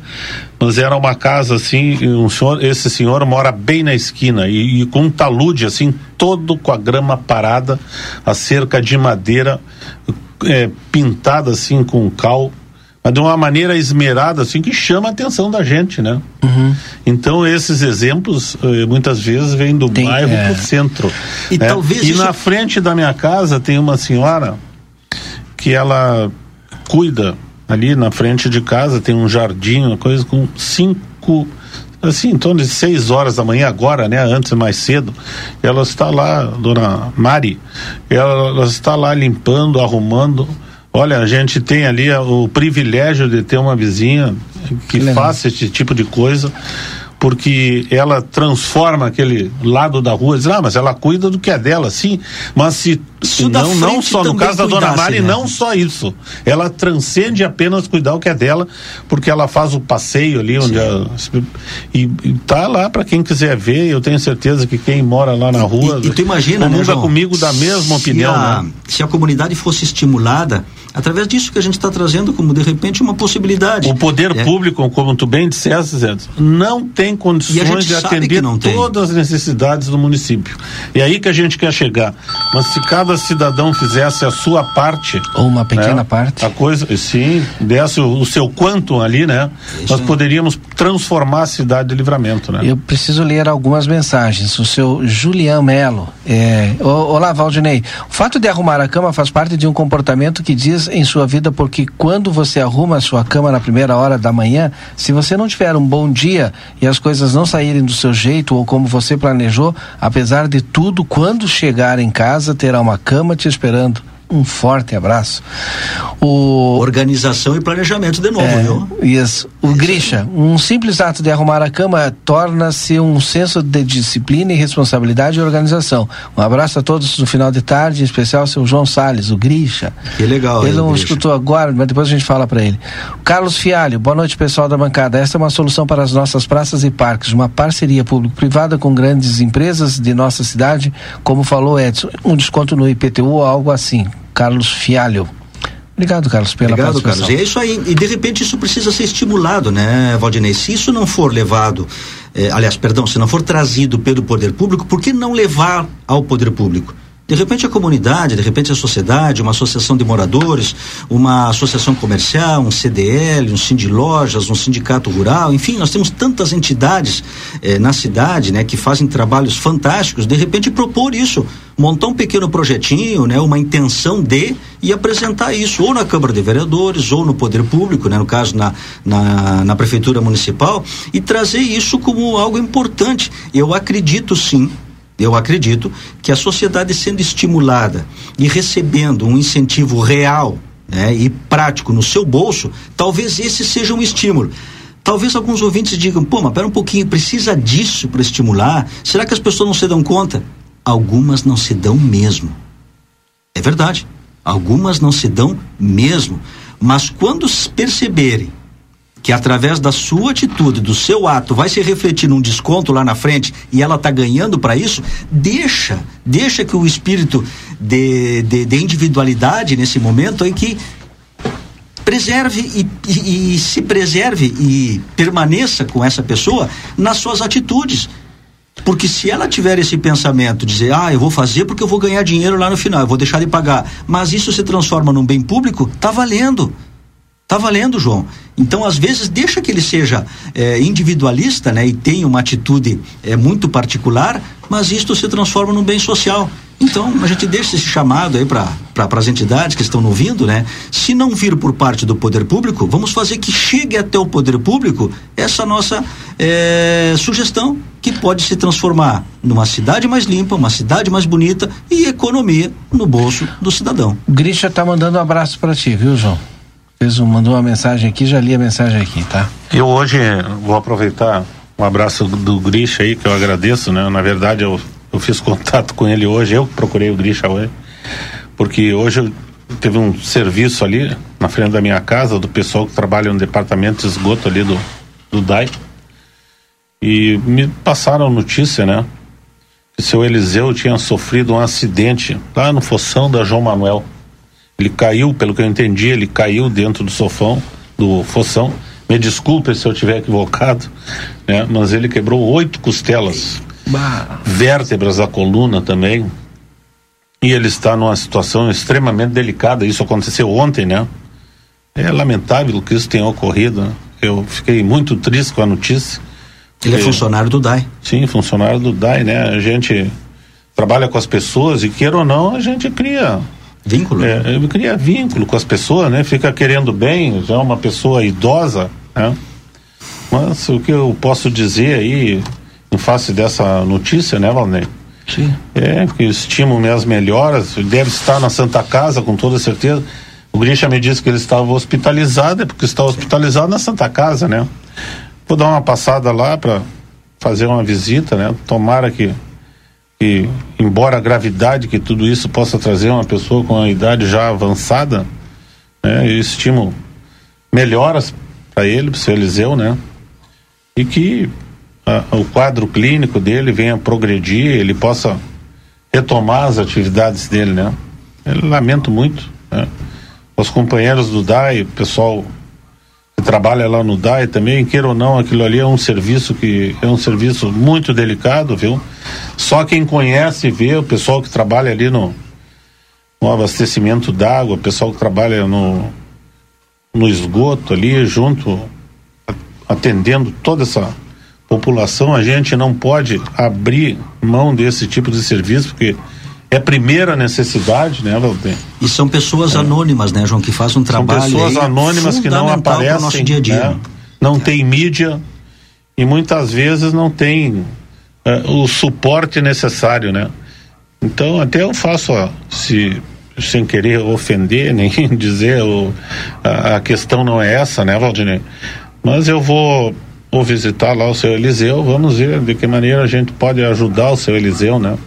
mas era uma casa assim, um senhor, esse senhor mora bem na esquina e, e com um talude assim, todo com a grama parada, a cerca de madeira é, pintada assim com cal, mas de uma maneira esmerada assim que chama a atenção da gente, né? Uhum. Então esses exemplos eh, muitas vezes vêm do Tem, bairro é. pro centro. E né? talvez e isso- na frente da minha casa tem uma senhora que ela cuida ali na frente de casa tem um jardim, uma coisa com cinco assim, em torno de seis horas da manhã agora, né? Antes mais cedo, ela está lá, dona Mari, ela, ela está lá limpando, arrumando. Olha, a gente tem ali o privilégio de ter uma vizinha que legal. faça esse tipo de coisa, porque ela transforma aquele lado da rua, diz, ah, mas ela cuida do que é dela, sim, mas se Isso não, não só no caso da Dona Mari, né? não só isso. Ela transcende apenas cuidar o que é dela, porque ela faz o passeio ali onde ela, e, e tá lá para quem quiser ver. Eu tenho certeza que quem mora lá na rua e, e tu imagina, né, comigo da mesma opinião. A, né? Se a comunidade fosse estimulada através disso que a gente está trazendo como de repente uma possibilidade. O poder é. público, como tu bem disseste, não tem condições de atender todas as necessidades do município. E aí que a gente quer chegar. Mas se cada cidadão fizesse a sua parte, ou uma pequena né, parte, a coisa, sim, desse o, o seu quanto ali, né? Isso. Nós poderíamos transformar a cidade de Livramento, né? Eu preciso ler algumas mensagens. O seu Julião Melo, é, olá Valdinei. O fato de arrumar a cama faz parte de um comportamento que diz em sua vida, porque quando você arruma a sua cama na primeira hora da manhã, se você não tiver um bom dia e as coisas não saírem do seu jeito ou como você planejou, apesar de tudo, quando chegar em casa, terá uma cama te esperando um forte abraço. O... Organização e planejamento de novo, é, viu? Isso. O Grisha, um simples ato de arrumar a cama torna-se um senso de disciplina e responsabilidade e organização. Um abraço a todos no final de tarde, em especial ao seu João Salles, o Grisha. Que legal. Ele não escutou agora, mas depois a gente fala para ele. Carlos Fialho, boa noite pessoal da bancada. Esta é uma solução para as nossas praças e parques, uma parceria público-privada com grandes empresas de nossa cidade, como falou Edson, um desconto no IPTU ou algo assim. Carlos Fialho. Obrigado, Carlos, pela Obrigado, Carlos. E é isso aí. E de repente isso precisa ser estimulado, né, Valdinei? Se isso não for levado, eh, aliás, perdão, se não for trazido pelo poder público, por que não levar ao poder público? De repente a comunidade, de repente a sociedade, uma associação de moradores, uma associação comercial, um CDL, um de lojas, um sindicato rural, enfim, nós temos tantas entidades eh, na cidade, né, que fazem trabalhos fantásticos. De repente propor isso, montar um pequeno projetinho, né, uma intenção de e apresentar isso ou na Câmara de Vereadores ou no Poder Público, né, no caso na, na, na prefeitura municipal e trazer isso como algo importante. Eu acredito sim eu acredito que a sociedade sendo estimulada e recebendo um incentivo real né, e prático no seu bolso, talvez esse seja um estímulo. Talvez alguns ouvintes digam, pô, mas pera um pouquinho, precisa disso para estimular? Será que as pessoas não se dão conta? Algumas não se dão mesmo. É verdade. Algumas não se dão mesmo. Mas quando perceberem que através da sua atitude, do seu ato, vai se refletir num desconto lá na frente e ela está ganhando para isso, deixa, deixa que o espírito de, de, de individualidade nesse momento em que preserve e, e, e, se preserve e permaneça com essa pessoa nas suas atitudes. Porque se ela tiver esse pensamento, dizer, ah, eu vou fazer porque eu vou ganhar dinheiro lá no final, eu vou deixar de pagar, mas isso se transforma num bem público, tá valendo. Tá valendo, João. Então, às vezes, deixa que ele seja é, individualista, né, e tenha uma atitude é, muito particular, mas isto se transforma num bem social. Então, a gente deixa esse chamado aí para pra, as entidades que estão ouvindo, né? Se não vir por parte do poder público, vamos fazer que chegue até o poder público essa nossa é, sugestão, que pode se transformar numa cidade mais limpa, uma cidade mais bonita e economia no bolso do cidadão. Grisha tá mandando um abraço para ti, viu, João? Um, mandou uma mensagem aqui, já li a mensagem aqui, tá? Eu hoje vou aproveitar um abraço do Grisha aí, que eu agradeço, né? Na verdade, eu, eu fiz <laughs> contato com ele hoje, eu procurei o Grisha hoje, porque hoje teve um serviço ali na frente da minha casa, do pessoal que trabalha no departamento de esgoto ali do, do DAI, e me passaram notícia, né? Que seu Eliseu tinha sofrido um acidente lá no Fossão da João Manuel. Ele caiu, pelo que eu entendi, ele caiu dentro do sofão, do fossão. Me desculpe se eu estiver equivocado, né? Mas ele quebrou oito costelas, bah. vértebras da coluna também. E ele está numa situação extremamente delicada. Isso aconteceu ontem, né? É lamentável que isso tenha ocorrido. Né? Eu fiquei muito triste com a notícia. Ele é funcionário do DAI. Sim, funcionário do DAI, né? A gente trabalha com as pessoas e queira ou não, a gente cria Vínculo? É, eu cria vínculo com as pessoas, né? Fica querendo bem, já é uma pessoa idosa, né? Mas o que eu posso dizer aí, em face dessa notícia, né, Valnei? Sim. É, que estimo minhas melhoras, deve estar na Santa Casa, com toda certeza. O Grisha me disse que ele estava hospitalizado, é porque está hospitalizado na Santa Casa, né? Vou dar uma passada lá para fazer uma visita, né? Tomara que, que embora a gravidade que tudo isso possa trazer uma pessoa com a idade já avançada, né, eu estimo melhoras para ele, para o seu Eliseu, né? E que a, o quadro clínico dele venha progredir, ele possa retomar as atividades dele, né? Eu lamento muito, né? Os companheiros do DAI, o pessoal trabalha lá no DAI também, queira ou não, aquilo ali é um serviço que é um serviço muito delicado, viu? Só quem conhece vê, o pessoal que trabalha ali no, no abastecimento d'água, o pessoal que trabalha no, no esgoto ali, junto, atendendo toda essa população, a gente não pode abrir mão desse tipo de serviço, porque é primeira necessidade, né, Valdir? E são pessoas é. anônimas, né, João, que fazem um trabalho. São pessoas anônimas que não aparecem. Nosso dia a dia. Né? Não é. tem mídia e muitas vezes não tem é, o suporte necessário, né? Então, até eu faço, ó, se sem querer ofender, <laughs> nem dizer o, a, a, questão não é essa, né, Valdinei? Mas eu vou, vou visitar lá o seu Eliseu, vamos ver de que maneira a gente pode ajudar o seu Eliseu, né?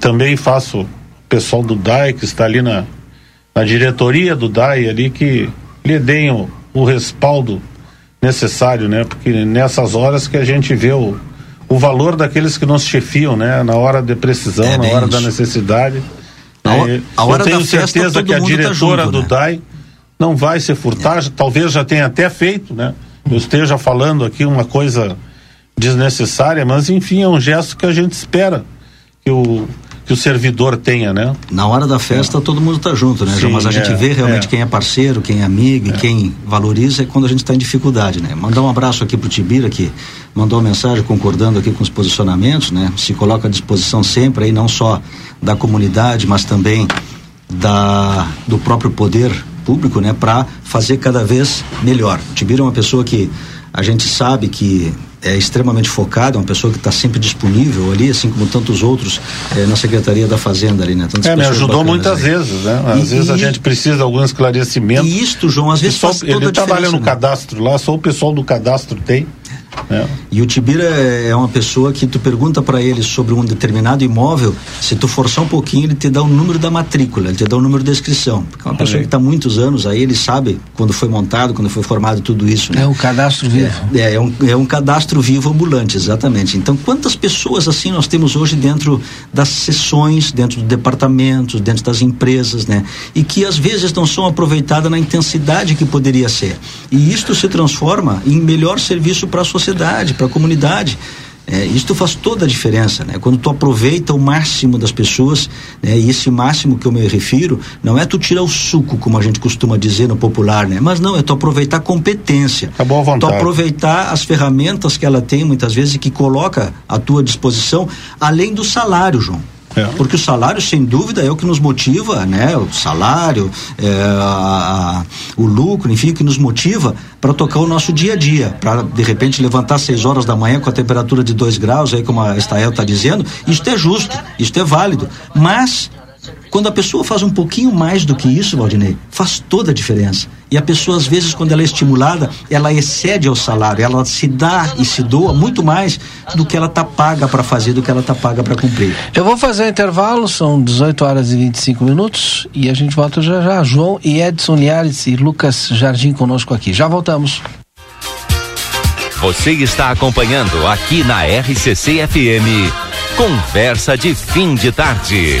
Também faço o pessoal do DAI que está ali na, na diretoria do DAI ali que lhe deem o, o respaldo necessário, né? Porque nessas horas que a gente vê o, o valor daqueles que nos chefiam, né? Na hora de precisão, é na hora isso. da necessidade. A, é, a hora eu tenho certeza que a tá diretora tá junto, do né? DAI não vai se furtar, é. talvez já tenha até feito, né? Eu esteja falando aqui uma coisa desnecessária, mas enfim, é um gesto que a gente espera que o que o servidor tenha, né? Na hora da festa é. todo mundo está junto, né, Sim, João? Mas a gente é, vê realmente é. quem é parceiro, quem é amigo e é. quem valoriza é quando a gente está em dificuldade, né? Mandar um abraço aqui pro Tibira que mandou uma mensagem concordando aqui com os posicionamentos, né? Se coloca à disposição sempre aí não só da comunidade, mas também da do próprio poder público, né, para fazer cada vez melhor. O Tibira é uma pessoa que a gente sabe que é extremamente focado, é uma pessoa que está sempre disponível ali, assim como tantos outros é, na Secretaria da Fazenda ali, né? Tantas é, me ajudou muitas aí. vezes, né? Às e, vezes a gente precisa de algum esclarecimento. E isto, João, às vezes faz Ele trabalha no né? cadastro lá, só o pessoal do cadastro tem. É. E o Tibira é uma pessoa que tu pergunta para ele sobre um determinado imóvel, se tu forçar um pouquinho, ele te dá o número da matrícula, ele te dá o número da inscrição. Porque é uma pessoa que está muitos anos aí, ele sabe quando foi montado, quando foi formado tudo isso. Né? É um cadastro vivo. É, é, é, um, é um cadastro vivo ambulante, exatamente. Então, quantas pessoas assim nós temos hoje dentro das sessões, dentro dos departamentos, dentro das empresas, né? E que às vezes não são aproveitadas na intensidade que poderia ser. E isto se transforma em melhor serviço para a sociedade sociedade, para a comunidade. É, isso faz toda a diferença, né? Quando tu aproveita o máximo das pessoas, né? E esse máximo que eu me refiro, não é tu tirar o suco, como a gente costuma dizer no popular, né? Mas não, é tu aproveitar a competência. Tá boa vontade. Tu aproveitar as ferramentas que ela tem, muitas vezes, e que coloca à tua disposição, além do salário, João. É. Porque o salário, sem dúvida, é o que nos motiva, né? O salário, é, a, a, o lucro, enfim, o que nos motiva para tocar o nosso dia a dia. Para, de repente, levantar às 6 horas da manhã com a temperatura de 2 graus, aí como a Estael está dizendo, isto é justo, isto é válido. Mas quando a pessoa faz um pouquinho mais do que isso, Valdinei, faz toda a diferença. E a pessoa, às vezes, quando ela é estimulada, ela excede ao salário, ela se dá e se doa muito mais do que ela está paga para fazer, do que ela está paga para cumprir. Eu vou fazer um intervalo, são 18 horas e 25 minutos, e a gente volta já já. João e Edson Liares e Lucas Jardim conosco aqui. Já voltamos. Você está acompanhando aqui na RCC FM. Conversa de fim de tarde.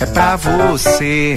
é pra você.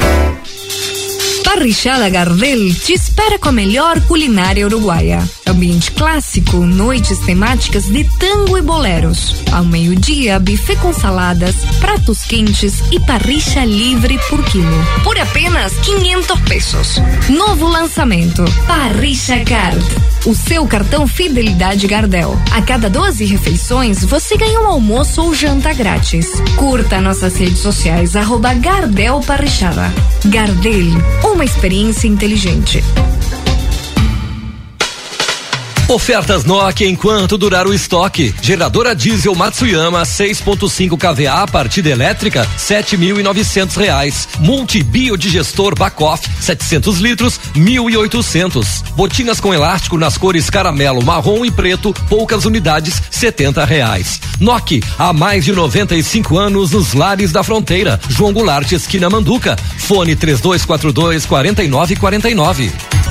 Parrichada Gardel te espera com a melhor culinária uruguaia. Ambiente clássico, noites temáticas de tango e boleros. Ao meio-dia, buffet com saladas, pratos quentes e parricha livre por quilo. Por apenas 500 pesos. Novo lançamento: Parricha Card. O seu cartão Fidelidade Gardel. A cada 12 refeições, você ganha um almoço ou janta grátis. Curta nossas redes sociais, arroba Gardel Parrichada. Gardel, uma experiência inteligente. Ofertas Nokia enquanto durar o estoque. Geradora diesel Matsuyama 6.5 kVA partida elétrica 7.900 reais. Multibiodigestor Bacoff 700 litros 1.800. Botinas com elástico nas cores caramelo, marrom e preto poucas unidades 70 reais. Nokia há mais de 95 anos nos lares da fronteira. João Goulart esquina Manduca. Fone 3242 4949.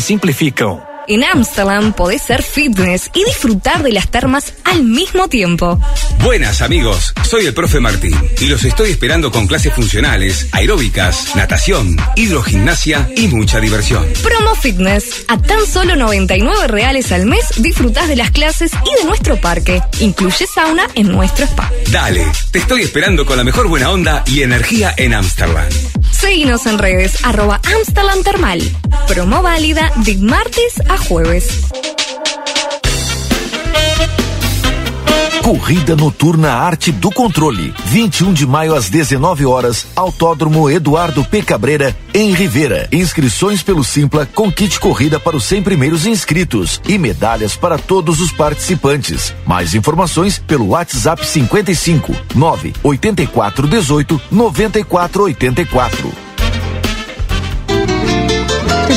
simplificam. En Amsterdam podés ser fitness y disfrutar de las termas al mismo tiempo. Buenas amigos, soy el profe Martín y los estoy esperando con clases funcionales, aeróbicas, natación, hidrogimnasia y mucha diversión. Promo Fitness. A tan solo 99 reales al mes disfrutás de las clases y de nuestro parque. Incluye sauna en nuestro spa. Dale, te estoy esperando con la mejor buena onda y energía en Amsterdam. Seguinos en redes arroba Amsterdam Termal. Promo válida de martes a jueves. Corrida Noturna Arte do Controle. 21 de maio às 19 horas, Autódromo Eduardo P. Cabreira, em Rivera. Inscrições pelo Simpla com kit corrida para os 100 primeiros inscritos e medalhas para todos os participantes. Mais informações pelo WhatsApp 55 9 84 18 94 84.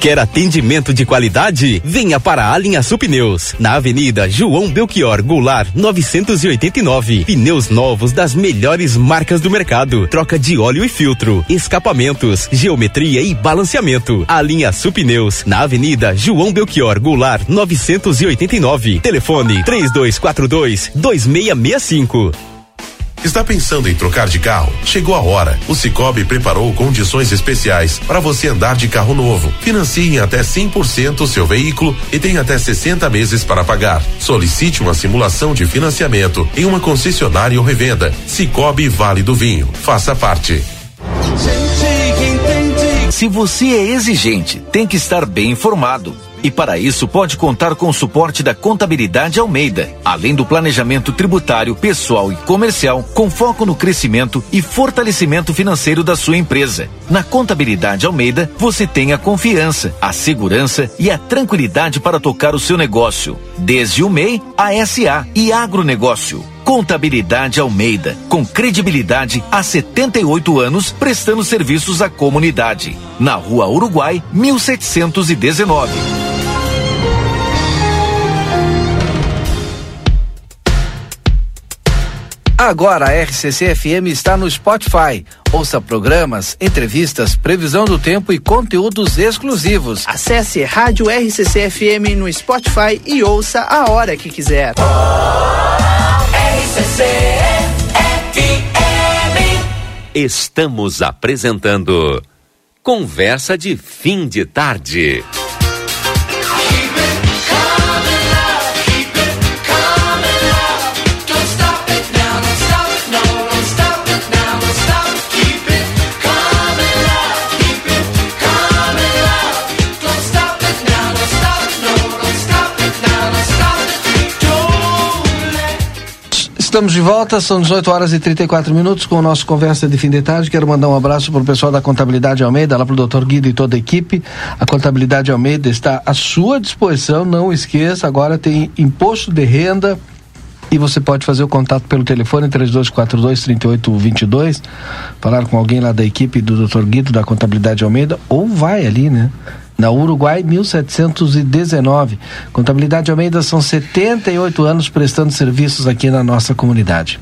Quer atendimento de qualidade? Venha para a Linha Pneus, na Avenida João Belchior Goulart, 989. Pneus novos das melhores marcas do mercado. Troca de óleo e filtro, escapamentos, geometria e balanceamento. A Linha Pneus, na Avenida João Belchior Goulart, 989. Telefone 3242 2665. Está pensando em trocar de carro? Chegou a hora. O Cicobi preparou condições especiais para você andar de carro novo. Financie em até 100% o seu veículo e tem até 60 meses para pagar. Solicite uma simulação de financiamento em uma concessionária ou revenda. Cicobi Vale do Vinho. Faça parte. Se você é exigente, tem que estar bem informado. E para isso pode contar com o suporte da Contabilidade Almeida, além do planejamento tributário, pessoal e comercial, com foco no crescimento e fortalecimento financeiro da sua empresa. Na Contabilidade Almeida, você tem a confiança, a segurança e a tranquilidade para tocar o seu negócio, desde o MEI, a SA e agronegócio. Contabilidade Almeida, com credibilidade há 78 anos, prestando serviços à comunidade. Na Rua Uruguai, 1719. Agora a RCC FM está no Spotify. Ouça programas, entrevistas, previsão do tempo e conteúdos exclusivos. Acesse Rádio RCC FM no Spotify e ouça a hora que quiser. RCC FM. Estamos apresentando Conversa de Fim de Tarde. Estamos de volta, são 18 horas e 34 minutos com o nosso Conversa de Fim de Tarde. Quero mandar um abraço para o pessoal da Contabilidade Almeida, lá para o doutor Guido e toda a equipe. A Contabilidade Almeida está à sua disposição, não esqueça, agora tem imposto de renda e você pode fazer o contato pelo telefone 3242-3822, falar com alguém lá da equipe do doutor Guido da Contabilidade Almeida, ou vai ali, né? Na Uruguai 1719. Contabilidade Almeida são 78 anos prestando serviços aqui na nossa comunidade.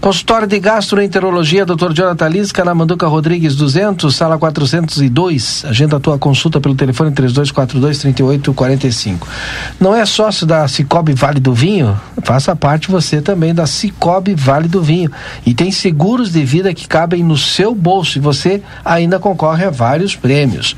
Consultório de Gastroenterologia, Dr. Jonathan Lisca, na Manduca Rodrigues 200, sala 402. Agenda a tua consulta pelo telefone 3242-3845. Não é sócio da Cicobi Vale do Vinho? Faça parte você também da Cicobi Vale do Vinho. E tem seguros de vida que cabem no seu bolso e você ainda concorre a vários prêmios.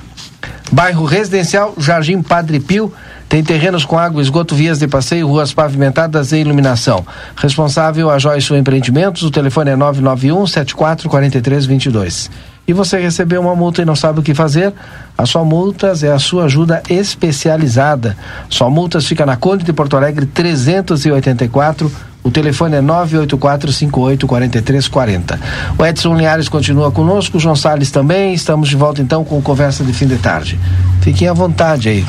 Bairro Residencial Jardim Padre Pio tem terrenos com água, esgoto, vias de passeio, ruas pavimentadas e iluminação. Responsável a Joyce Empreendimentos, o telefone é 991 744322. E você recebeu uma multa e não sabe o que fazer? A sua multas é a sua ajuda especializada. Sua multas fica na Conde de Porto Alegre 384 o telefone é 984584340. O Edson Linhares continua conosco, o João Salles também. Estamos de volta então com conversa de fim de tarde. Fiquem à vontade aí.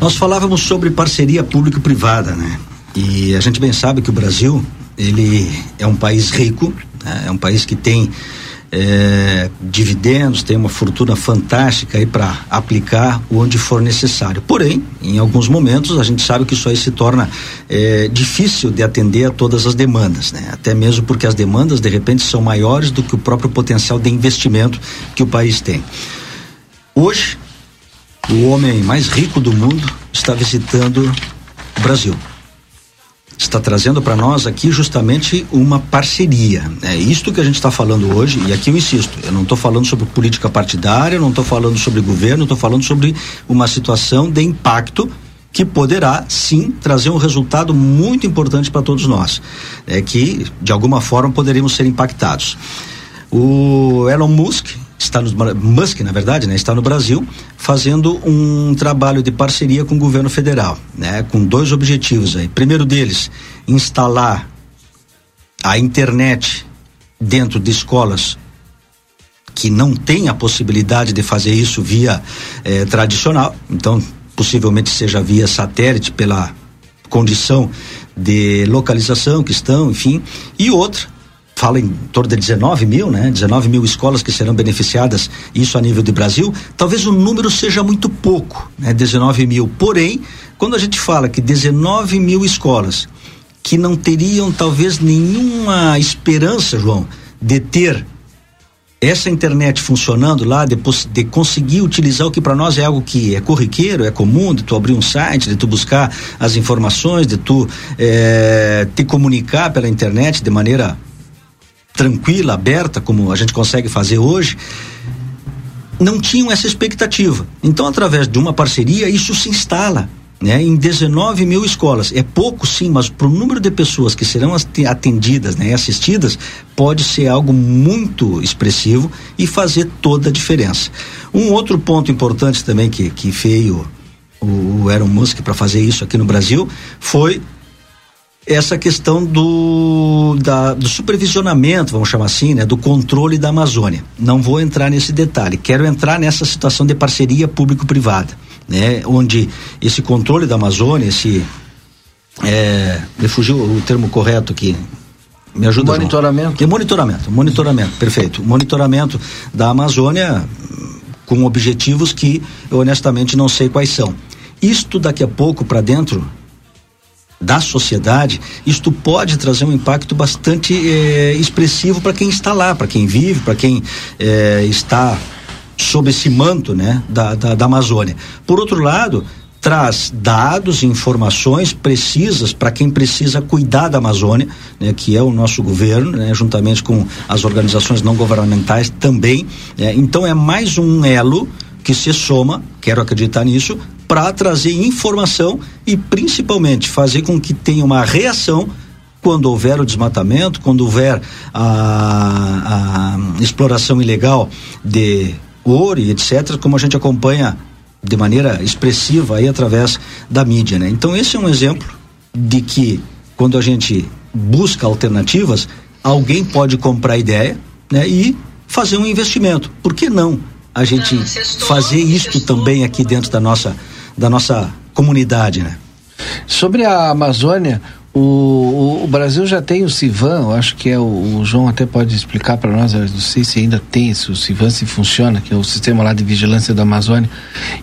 Nós falávamos sobre parceria público-privada, né? E a gente bem sabe que o Brasil, ele é um país rico, né? é um país que tem é, dividendos, tem uma fortuna fantástica aí para aplicar onde for necessário. Porém, em alguns momentos a gente sabe que isso aí se torna é, difícil de atender a todas as demandas, né? Até mesmo porque as demandas de repente são maiores do que o próprio potencial de investimento que o país tem. Hoje, o homem mais rico do mundo está visitando o Brasil. Está trazendo para nós aqui justamente uma parceria. É isto que a gente está falando hoje, e aqui eu insisto, eu não estou falando sobre política partidária, não estou falando sobre governo, estou falando sobre uma situação de impacto que poderá sim trazer um resultado muito importante para todos nós, é que de alguma forma poderíamos ser impactados. O Elon Musk está no Musk, na verdade, né, está no Brasil fazendo um trabalho de parceria com o governo federal, né, com dois objetivos aí. Primeiro deles, instalar a internet dentro de escolas que não têm a possibilidade de fazer isso via eh, tradicional, então possivelmente seja via satélite pela condição de localização que estão, enfim, e outra fala em torno de 19 mil, né? 19 mil escolas que serão beneficiadas, isso a nível de Brasil. Talvez o número seja muito pouco, né? 19 mil. Porém, quando a gente fala que 19 mil escolas que não teriam talvez nenhuma esperança, João, de ter essa internet funcionando lá, de, de conseguir utilizar o que para nós é algo que é corriqueiro, é comum, de tu abrir um site, de tu buscar as informações, de tu é, te comunicar pela internet de maneira tranquila, aberta, como a gente consegue fazer hoje, não tinham essa expectativa. Então, através de uma parceria, isso se instala. Né, em 19 mil escolas. É pouco, sim, mas para o número de pessoas que serão atendidas, né, assistidas, pode ser algo muito expressivo e fazer toda a diferença. Um outro ponto importante também que, que veio o, o Elon Musk para fazer isso aqui no Brasil foi essa questão do, da, do supervisionamento, vamos chamar assim, né, do controle da Amazônia. Não vou entrar nesse detalhe, quero entrar nessa situação de parceria público-privada, né, onde esse controle da Amazônia, esse. É, me fugiu o termo correto aqui. Me ajuda Monitoramento. É monitoramento, monitoramento, perfeito. Monitoramento da Amazônia com objetivos que eu honestamente não sei quais são. Isto daqui a pouco para dentro da sociedade, isto pode trazer um impacto bastante eh, expressivo para quem está lá, para quem vive, para quem eh, está sob esse manto né, da, da, da Amazônia. Por outro lado, traz dados e informações precisas para quem precisa cuidar da Amazônia, né, que é o nosso governo, né, juntamente com as organizações não governamentais também. Né, então é mais um elo que se soma, quero acreditar nisso, para trazer informação e principalmente fazer com que tenha uma reação quando houver o desmatamento, quando houver a, a exploração ilegal de ouro e etc., como a gente acompanha de maneira expressiva aí através da mídia, né? Então esse é um exemplo de que quando a gente busca alternativas, alguém pode comprar ideia, né? E fazer um investimento. Por que não a gente fazer isto também aqui dentro da nossa da nossa comunidade, né? Sobre a Amazônia, o, o, o, Brasil já tem o Civan, eu acho que é o, o João até pode explicar para nós, eu não sei se ainda tem esse, o Civan, se funciona, que é o sistema lá de vigilância da Amazônia.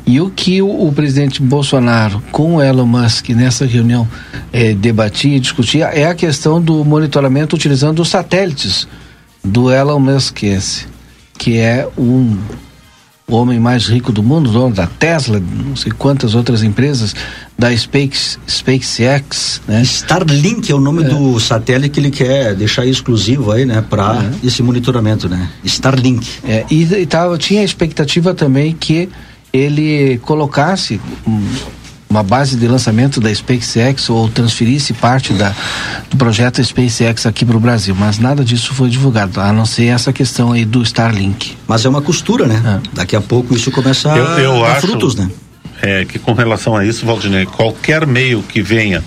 E o que o, o presidente Bolsonaro com o Elon Musk nessa reunião eh, debatia e discutia é a questão do monitoramento utilizando os satélites do Elon Musk esse, que é um o homem mais rico do mundo, dono da Tesla, não sei quantas outras empresas, da Space, SpaceX, né? Starlink é o nome é. do satélite que ele quer deixar exclusivo aí, né, para é. esse monitoramento, né? Starlink. É, e, e tava, tinha a expectativa também que ele colocasse uma base de lançamento da SpaceX ou transferisse parte da, do projeto SpaceX aqui para o Brasil, mas nada disso foi divulgado, a não ser essa questão aí do Starlink. Mas é uma costura, né? É. Daqui a pouco isso começa eu, eu a dar acho, frutos, né? É que com relação a isso, Valdinei, qualquer meio que venha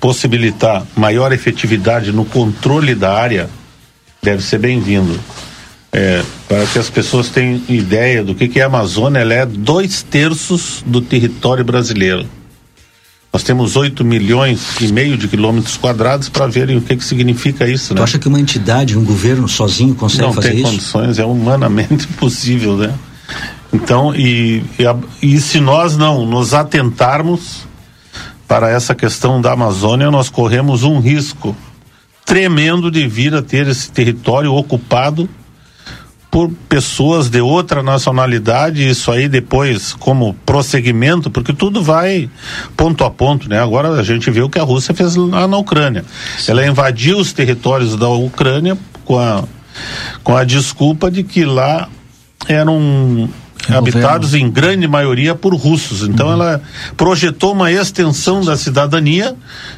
possibilitar maior efetividade no controle da área deve ser bem-vindo. É, para que as pessoas tenham ideia do que, que é a Amazônia, ela é dois terços do território brasileiro. Nós temos 8 milhões e meio de quilômetros quadrados para verem o que, que significa isso. Tu né? acha que uma entidade, um governo sozinho consegue Não fazer isso? Não tem condições, é humanamente <laughs> impossível, né? Então, e, e, e se nós não nos atentarmos para essa questão da Amazônia, nós corremos um risco tremendo de vir a ter esse território ocupado por pessoas de outra nacionalidade, isso aí depois como prosseguimento, porque tudo vai ponto a ponto, né? Agora a gente vê o que a Rússia fez lá na Ucrânia. Sim. Ela invadiu os territórios da Ucrânia com a, com a desculpa de que lá eram habitados em grande maioria por russos. Então uhum. ela projetou uma extensão da cidadania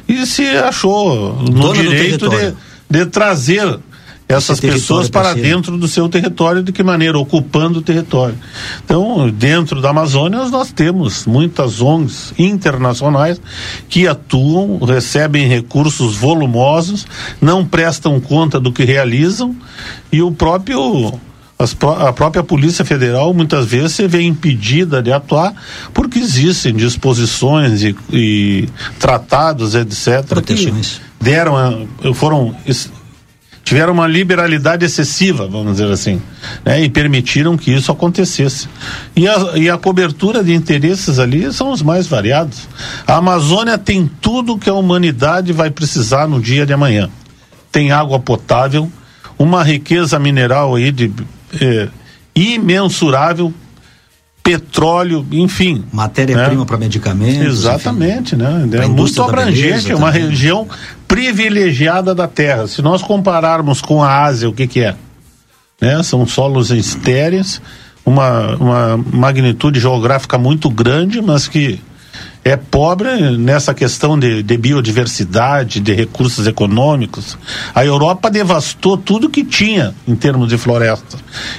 e se achou no Dona direito de, de trazer essas pessoas para dentro do seu território, de que maneira? Ocupando o território. Então, dentro da Amazônia, nós temos muitas ONGs internacionais que atuam, recebem recursos volumosos, não prestam conta do que realizam e o próprio a própria Polícia Federal muitas vezes se vê impedida de atuar porque existem disposições e, e tratados, etc. Proteções. deram, a, foram tiveram uma liberalidade excessiva, vamos dizer assim, né, e permitiram que isso acontecesse. E a, e a cobertura de interesses ali são os mais variados. A Amazônia tem tudo que a humanidade vai precisar no dia de amanhã. Tem água potável, uma riqueza mineral aí de é, imensurável petróleo, enfim. Matéria-prima né? para medicamentos. Exatamente, enfim. né? É muito abrangente, é uma região privilegiada da Terra. Se nós compararmos com a Ásia, o que que é? Né? São solos estéreis, uma, uma magnitude geográfica muito grande, mas que é pobre nessa questão de, de, biodiversidade, de recursos econômicos. A Europa devastou tudo que tinha em termos de floresta.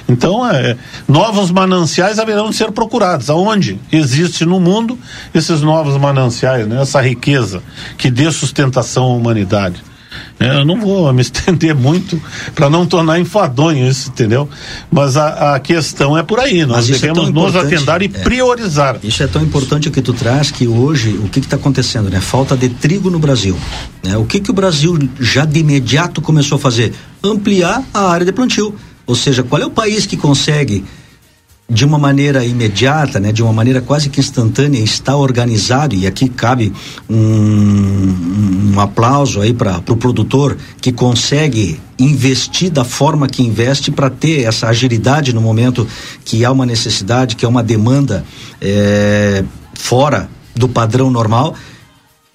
Então, é, novos mananciais haverão de ser procurados. Aonde existe no mundo esses novos mananciais, né? essa riqueza que dê sustentação à humanidade. É, eu não vou me <laughs> estender muito para não tornar enfadonho isso, entendeu? Mas a, a questão é por aí. Nós é devemos é nos atendar e é, priorizar. Isso é tão importante o que tu traz que hoje o que está acontecendo, né? Falta de trigo no Brasil. Né? O que que o Brasil já de imediato começou a fazer? Ampliar a área de plantio. Ou seja, qual é o país que consegue de uma maneira imediata, né, de uma maneira quase que instantânea, está organizado, e aqui cabe um, um aplauso aí para o pro produtor que consegue investir da forma que investe para ter essa agilidade no momento que há uma necessidade, que há uma demanda é, fora do padrão normal.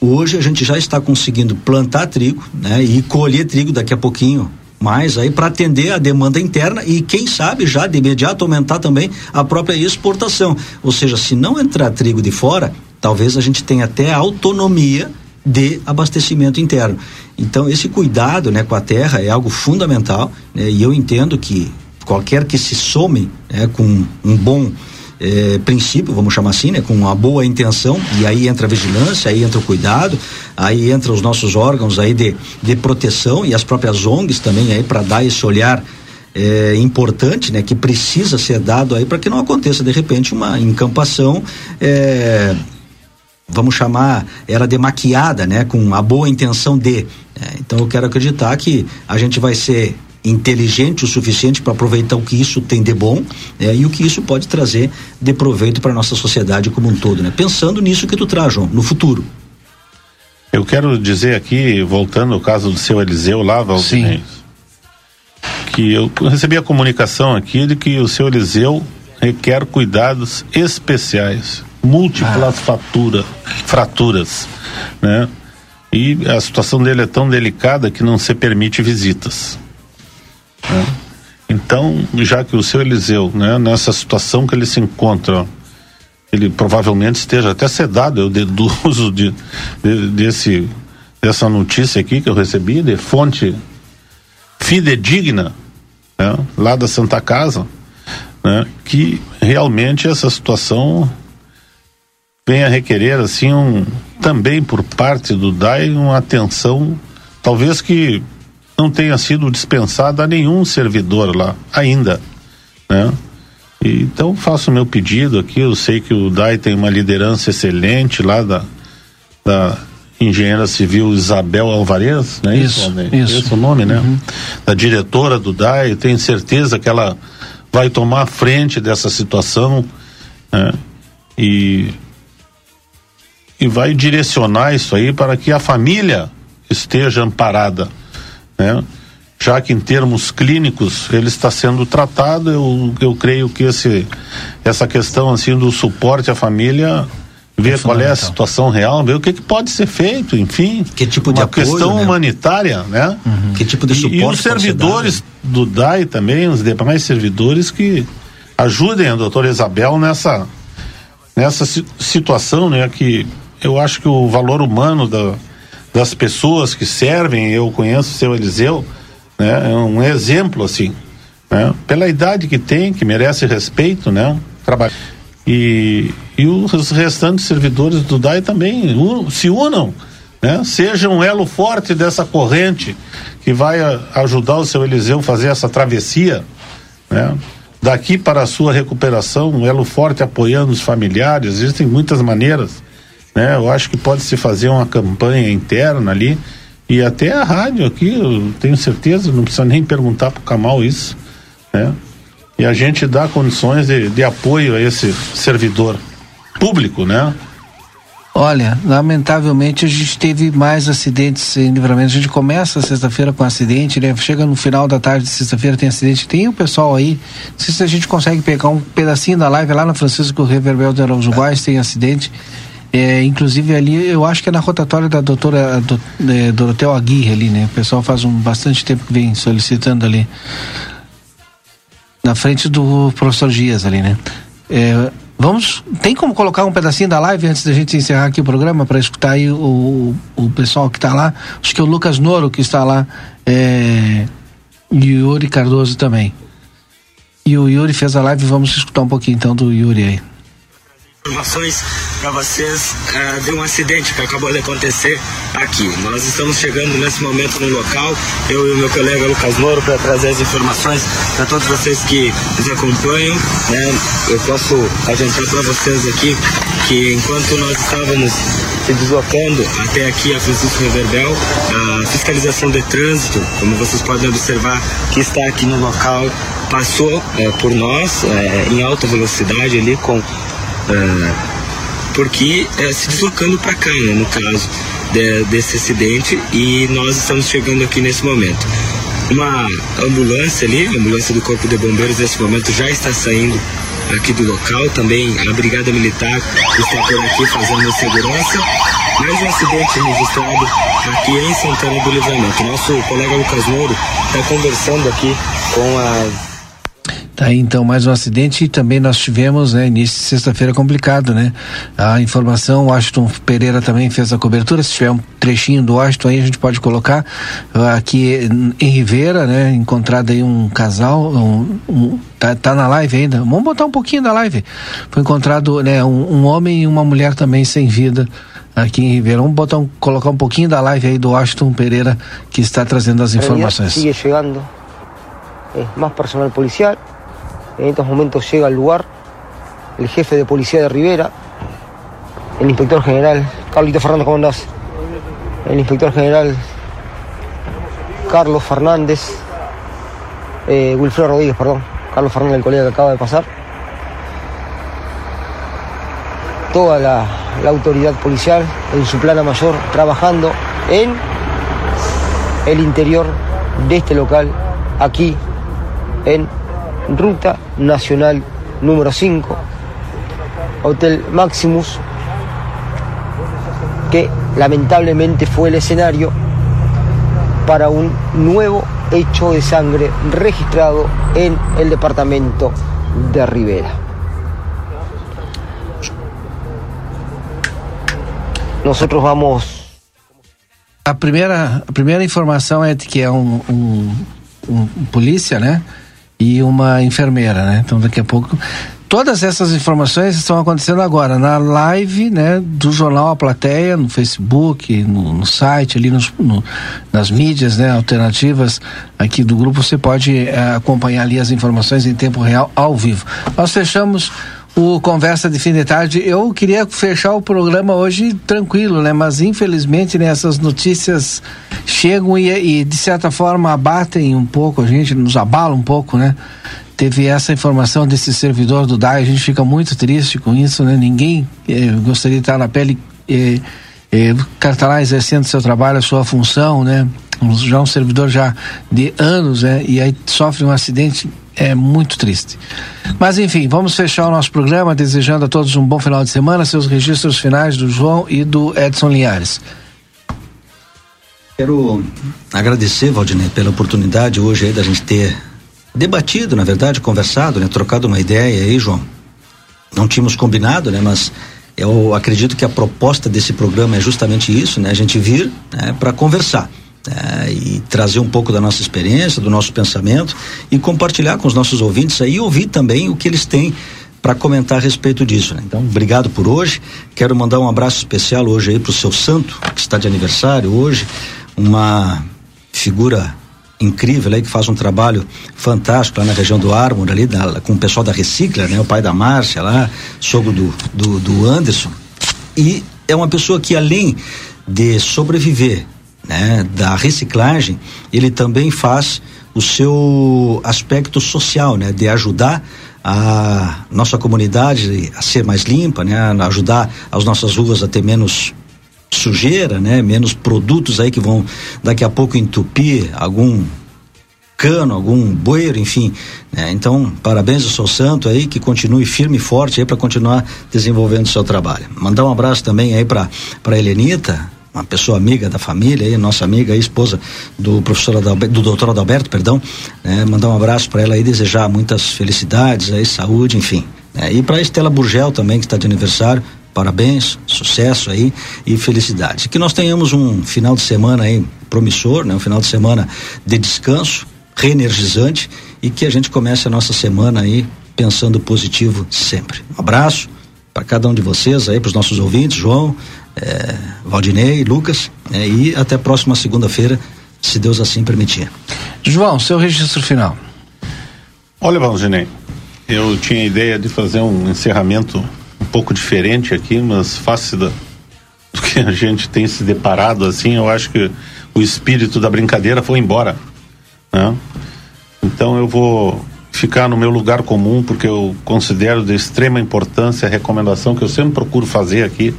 Hoje a gente já está conseguindo plantar trigo né, e colher trigo daqui a pouquinho mais aí para atender a demanda interna e quem sabe já de imediato aumentar também a própria exportação. Ou seja, se não entrar trigo de fora, talvez a gente tenha até autonomia de abastecimento interno. Então esse cuidado, né, com a terra é algo fundamental, né, e eu entendo que qualquer que se some né, com um bom é, princípio, vamos chamar assim, né, com uma boa intenção, e aí entra a vigilância, aí entra o cuidado, aí entra os nossos órgãos aí de, de proteção e as próprias ONGs também aí para dar esse olhar é, importante, né, que precisa ser dado aí para que não aconteça de repente uma encampação é, vamos chamar ela de maquiada, né, com a boa intenção de. É, então eu quero acreditar que a gente vai ser inteligente o suficiente para aproveitar o que isso tem de bom né, e o que isso pode trazer de proveito para a nossa sociedade como um todo, né? Pensando nisso que tu traz, João, no futuro. Eu quero dizer aqui, voltando ao caso do seu Eliseu lá, Valdir, que eu recebi a comunicação aqui de que o seu Eliseu requer cuidados especiais, múltiplas ah. fraturas, né? E a situação dele é tão delicada que não se permite visitas. Né? Então, já que o seu Eliseu, né, nessa situação que ele se encontra, ele provavelmente esteja até sedado, eu deduzo de, de, desse, dessa notícia aqui que eu recebi, de fonte fidedigna, né, lá da Santa Casa, né, que realmente essa situação venha requerer assim um também por parte do DAI uma atenção talvez que não tenha sido dispensado a nenhum servidor lá ainda, né? Então faço meu pedido aqui, eu sei que o DAI tem uma liderança excelente lá da, da engenheira civil Isabel Alvarez, né? Isso, isso. Esse é o nome, né? Uhum. Da diretora do DAI, tenho certeza que ela vai tomar frente dessa situação, né? E e vai direcionar isso aí para que a família esteja amparada né? já que em termos clínicos ele está sendo tratado, eu, eu creio que esse, essa questão assim do suporte à família ver qual é a situação real, ver o que, que pode ser feito, enfim. Que tipo de uma apoio, questão né? humanitária, né? Uhum. Que tipo de suporte E, e os servidores dar, né? do DAI também, os demais servidores que ajudem a doutora Isabel nessa nessa situação, né, que eu acho que o valor humano da, das pessoas que servem, eu conheço o seu Eliseu, né, é um exemplo assim, né, pela idade que tem, que merece respeito, né, trabalho. E, e os restantes servidores do DAI também un, se unam, né, sejam um elo forte dessa corrente que vai ajudar o seu Eliseu a fazer essa travessia, né, daqui para a sua recuperação, um elo forte apoiando os familiares, existem muitas maneiras, né? Eu acho que pode se fazer uma campanha interna ali e até a rádio aqui, eu tenho certeza, não precisa nem perguntar para o Camal isso, né? E a gente dá condições de, de apoio a esse servidor público, né? Olha, lamentavelmente a gente teve mais acidentes em livramento. A gente começa sexta-feira com acidente, né? Chega no final da tarde de sexta-feira tem acidente. Tem o pessoal aí. Não sei se a gente consegue pegar um pedacinho da live lá na Francisco Reverbel de Araújo Guais, tem acidente. É, inclusive ali, eu acho que é na rotatória da doutora do, é, Dorotel Aguirre ali, né? O pessoal faz um bastante tempo que vem solicitando ali. Na frente do professor Dias ali, né? É, Vamos, tem como colocar um pedacinho da live antes da gente encerrar aqui o programa para escutar aí o, o pessoal que está lá? Acho que é o Lucas Noro que está lá é, e o Yuri Cardoso também. E o Yuri fez a live, vamos escutar um pouquinho então do Yuri aí informações para vocês uh, de um acidente que acabou de acontecer aqui. Nós estamos chegando nesse momento no local, eu e o meu colega Lucas Moro, para trazer as informações para todos vocês que nos acompanham. Né? Eu posso adiantar para vocês aqui que enquanto nós estávamos se deslocando até aqui a Francisco Reverbel, a fiscalização de trânsito, como vocês podem observar, que está aqui no local, passou é, por nós é, em alta velocidade ali com é, porque é, se deslocando para cá, no caso de, desse acidente, e nós estamos chegando aqui nesse momento. Uma ambulância ali, a ambulância do Corpo de Bombeiros, nesse momento já está saindo aqui do local, também a Brigada Militar está por aqui fazendo segurança. Mais um acidente registrado aqui em Santana do Livramento. Nosso colega Lucas Mouro está conversando aqui com a Tá aí então mais um acidente e também nós tivemos, né, início de sexta-feira complicado, né? A informação, o Washington Pereira também fez a cobertura, se tiver um trechinho do Washington aí a gente pode colocar uh, aqui em Ribeira, né, encontrado aí um casal, um, um, tá, tá na live ainda, vamos botar um pouquinho da live. Foi encontrado, né, um, um homem e uma mulher também sem vida aqui em Ribeira. Vamos botar um, colocar um pouquinho da live aí do Washington Pereira que está trazendo as informações. Sigue chegando eh, mais personal policial En estos momentos llega al lugar el jefe de policía de Rivera, el inspector general, Carlito Fernández, ¿cómo andás? El inspector general Carlos Fernández, eh, Wilfredo Rodríguez, perdón, Carlos Fernández, el colega que acaba de pasar. Toda la, la autoridad policial en su plana mayor trabajando en el interior de este local, aquí en Ruta Nacional número 5, Hotel Maximus, que lamentablemente fue el escenario para un nuevo hecho de sangre registrado en el departamento de Rivera. Nosotros vamos. A primeira, a primeira informação que é um, um, um né? E uma enfermeira, né? Então daqui a pouco todas essas informações estão acontecendo agora na live, né, do jornal A Plateia, no Facebook, no, no site, ali nos, no, nas mídias, né, alternativas aqui do grupo. Você pode eh, acompanhar ali as informações em tempo real, ao vivo. Nós fechamos o Conversa de Fim de Tarde. Eu queria fechar o programa hoje tranquilo, né? Mas infelizmente né, essas notícias chegam e, e, de certa forma abatem um pouco a gente, nos abalam um pouco, né? Teve essa informação desse servidor do DAI, a gente fica muito triste com isso, né? Ninguém eh, gostaria de estar na pele. Eh, eh, tá exercendo seu trabalho, a sua função, né? já um servidor já de anos, né? E aí sofre um acidente, é muito triste. Mas enfim, vamos fechar o nosso programa desejando a todos um bom final de semana, seus registros finais do João e do Edson Linhares. Quero agradecer, Valdinei, pela oportunidade hoje aí da gente ter debatido, na verdade, conversado, né? Trocado uma ideia aí, João. Não tínhamos combinado, né? Mas eu acredito que a proposta desse programa é justamente isso, né? A gente vir né, para conversar. Né, e trazer um pouco da nossa experiência, do nosso pensamento e compartilhar com os nossos ouvintes aí e ouvir também o que eles têm para comentar a respeito disso. Né? Então, obrigado por hoje. Quero mandar um abraço especial hoje aí para o seu santo, que está de aniversário hoje, uma figura incrível aí que faz um trabalho fantástico lá na região do Ármor ali da, com o pessoal da Recicla, né? O pai da Márcia lá, sogro do, do, do Anderson e é uma pessoa que além de sobreviver né, da reciclagem, ele também faz o seu aspecto social, né, de ajudar a nossa comunidade a ser mais limpa, né, a ajudar as nossas ruas a ter menos sujeira, né, menos produtos aí que vão daqui a pouco entupir algum cano, algum bueiro, enfim. Né? Então, parabéns ao seu santo aí, que continue firme e forte aí para continuar desenvolvendo o seu trabalho. Mandar um abraço também aí para Helenita, uma pessoa amiga da família, aí, nossa amiga e esposa do professor Adalberto, do doutor Adalberto, perdão, né? mandar um abraço para ela e desejar muitas felicidades, aí, saúde, enfim. Né? E para Estela Burgel também, que está de aniversário, parabéns, sucesso aí e felicidade. Que nós tenhamos um final de semana aí promissor, né? Um final de semana de descanso, reenergizante e que a gente comece a nossa semana aí pensando positivo sempre. Um abraço para cada um de vocês aí, para os nossos ouvintes, João, é, Valdinei, Lucas, é, e até a próxima segunda-feira, se Deus assim permitir. João, seu registro final. Olha, Valdinei, eu tinha a ideia de fazer um encerramento um pouco diferente aqui, mas face da, do que a gente tem se deparado assim, eu acho que o espírito da brincadeira foi embora. Né? Então eu vou ficar no meu lugar comum, porque eu considero de extrema importância a recomendação que eu sempre procuro fazer aqui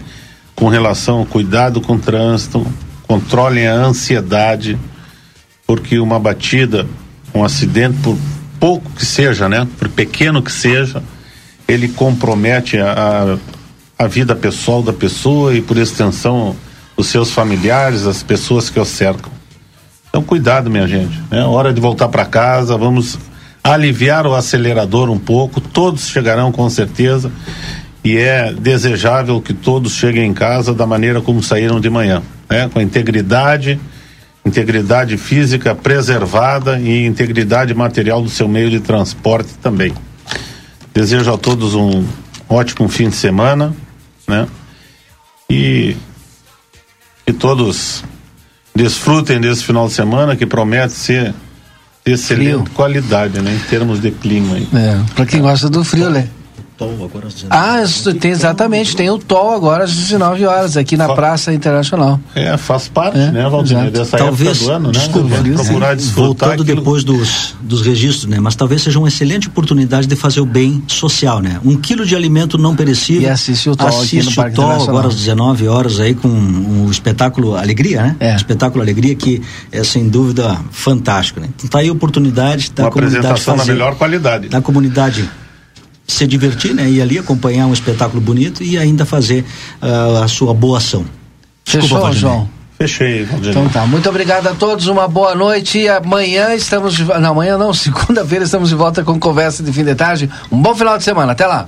com relação ao cuidado com o trânsito, controlem a ansiedade, porque uma batida, um acidente, por pouco que seja, né, por pequeno que seja, ele compromete a, a, vida pessoal da pessoa e, por extensão, os seus familiares, as pessoas que o cercam. Então, cuidado, minha gente. É né? hora de voltar para casa. Vamos aliviar o acelerador um pouco. Todos chegarão com certeza e é desejável que todos cheguem em casa da maneira como saíram de manhã, né? com integridade, integridade física preservada e integridade material do seu meio de transporte também. Desejo a todos um ótimo fim de semana, né? E que todos desfrutem desse final de semana que promete ser de excelente frio. qualidade, né? Em termos de clima. É, para quem gosta do frio, né? TOL agora às 19 Ah, tem, exatamente, tem o TOL agora às 19 horas aqui na Fa Praça Internacional. É, faz parte, é, né, Valdir? Dessa talvez, época do ano, né? Desculpa, procurar desfrutar Voltando aquilo... depois dos, dos registros, né? Mas talvez seja uma excelente oportunidade de fazer o bem social, né? Um quilo de alimento não perecível. E assiste o TOL assiste aqui no o TOL agora às 19 horas aí com o espetáculo Alegria, né? É. espetáculo Alegria que é sem dúvida fantástico, né? Então tá aí a oportunidade da uma comunidade apresentação fazer, na melhor qualidade. Da comunidade se divertir, né? Ir ali acompanhar um espetáculo bonito e ainda fazer uh, a sua boa ação. Desculpa, Fechou, João? Fechei. Então tá, muito obrigado a todos, uma boa noite e amanhã estamos de... não, amanhã não, <laughs> segunda-feira estamos de volta com conversa de fim de tarde. Um bom final de semana, até lá.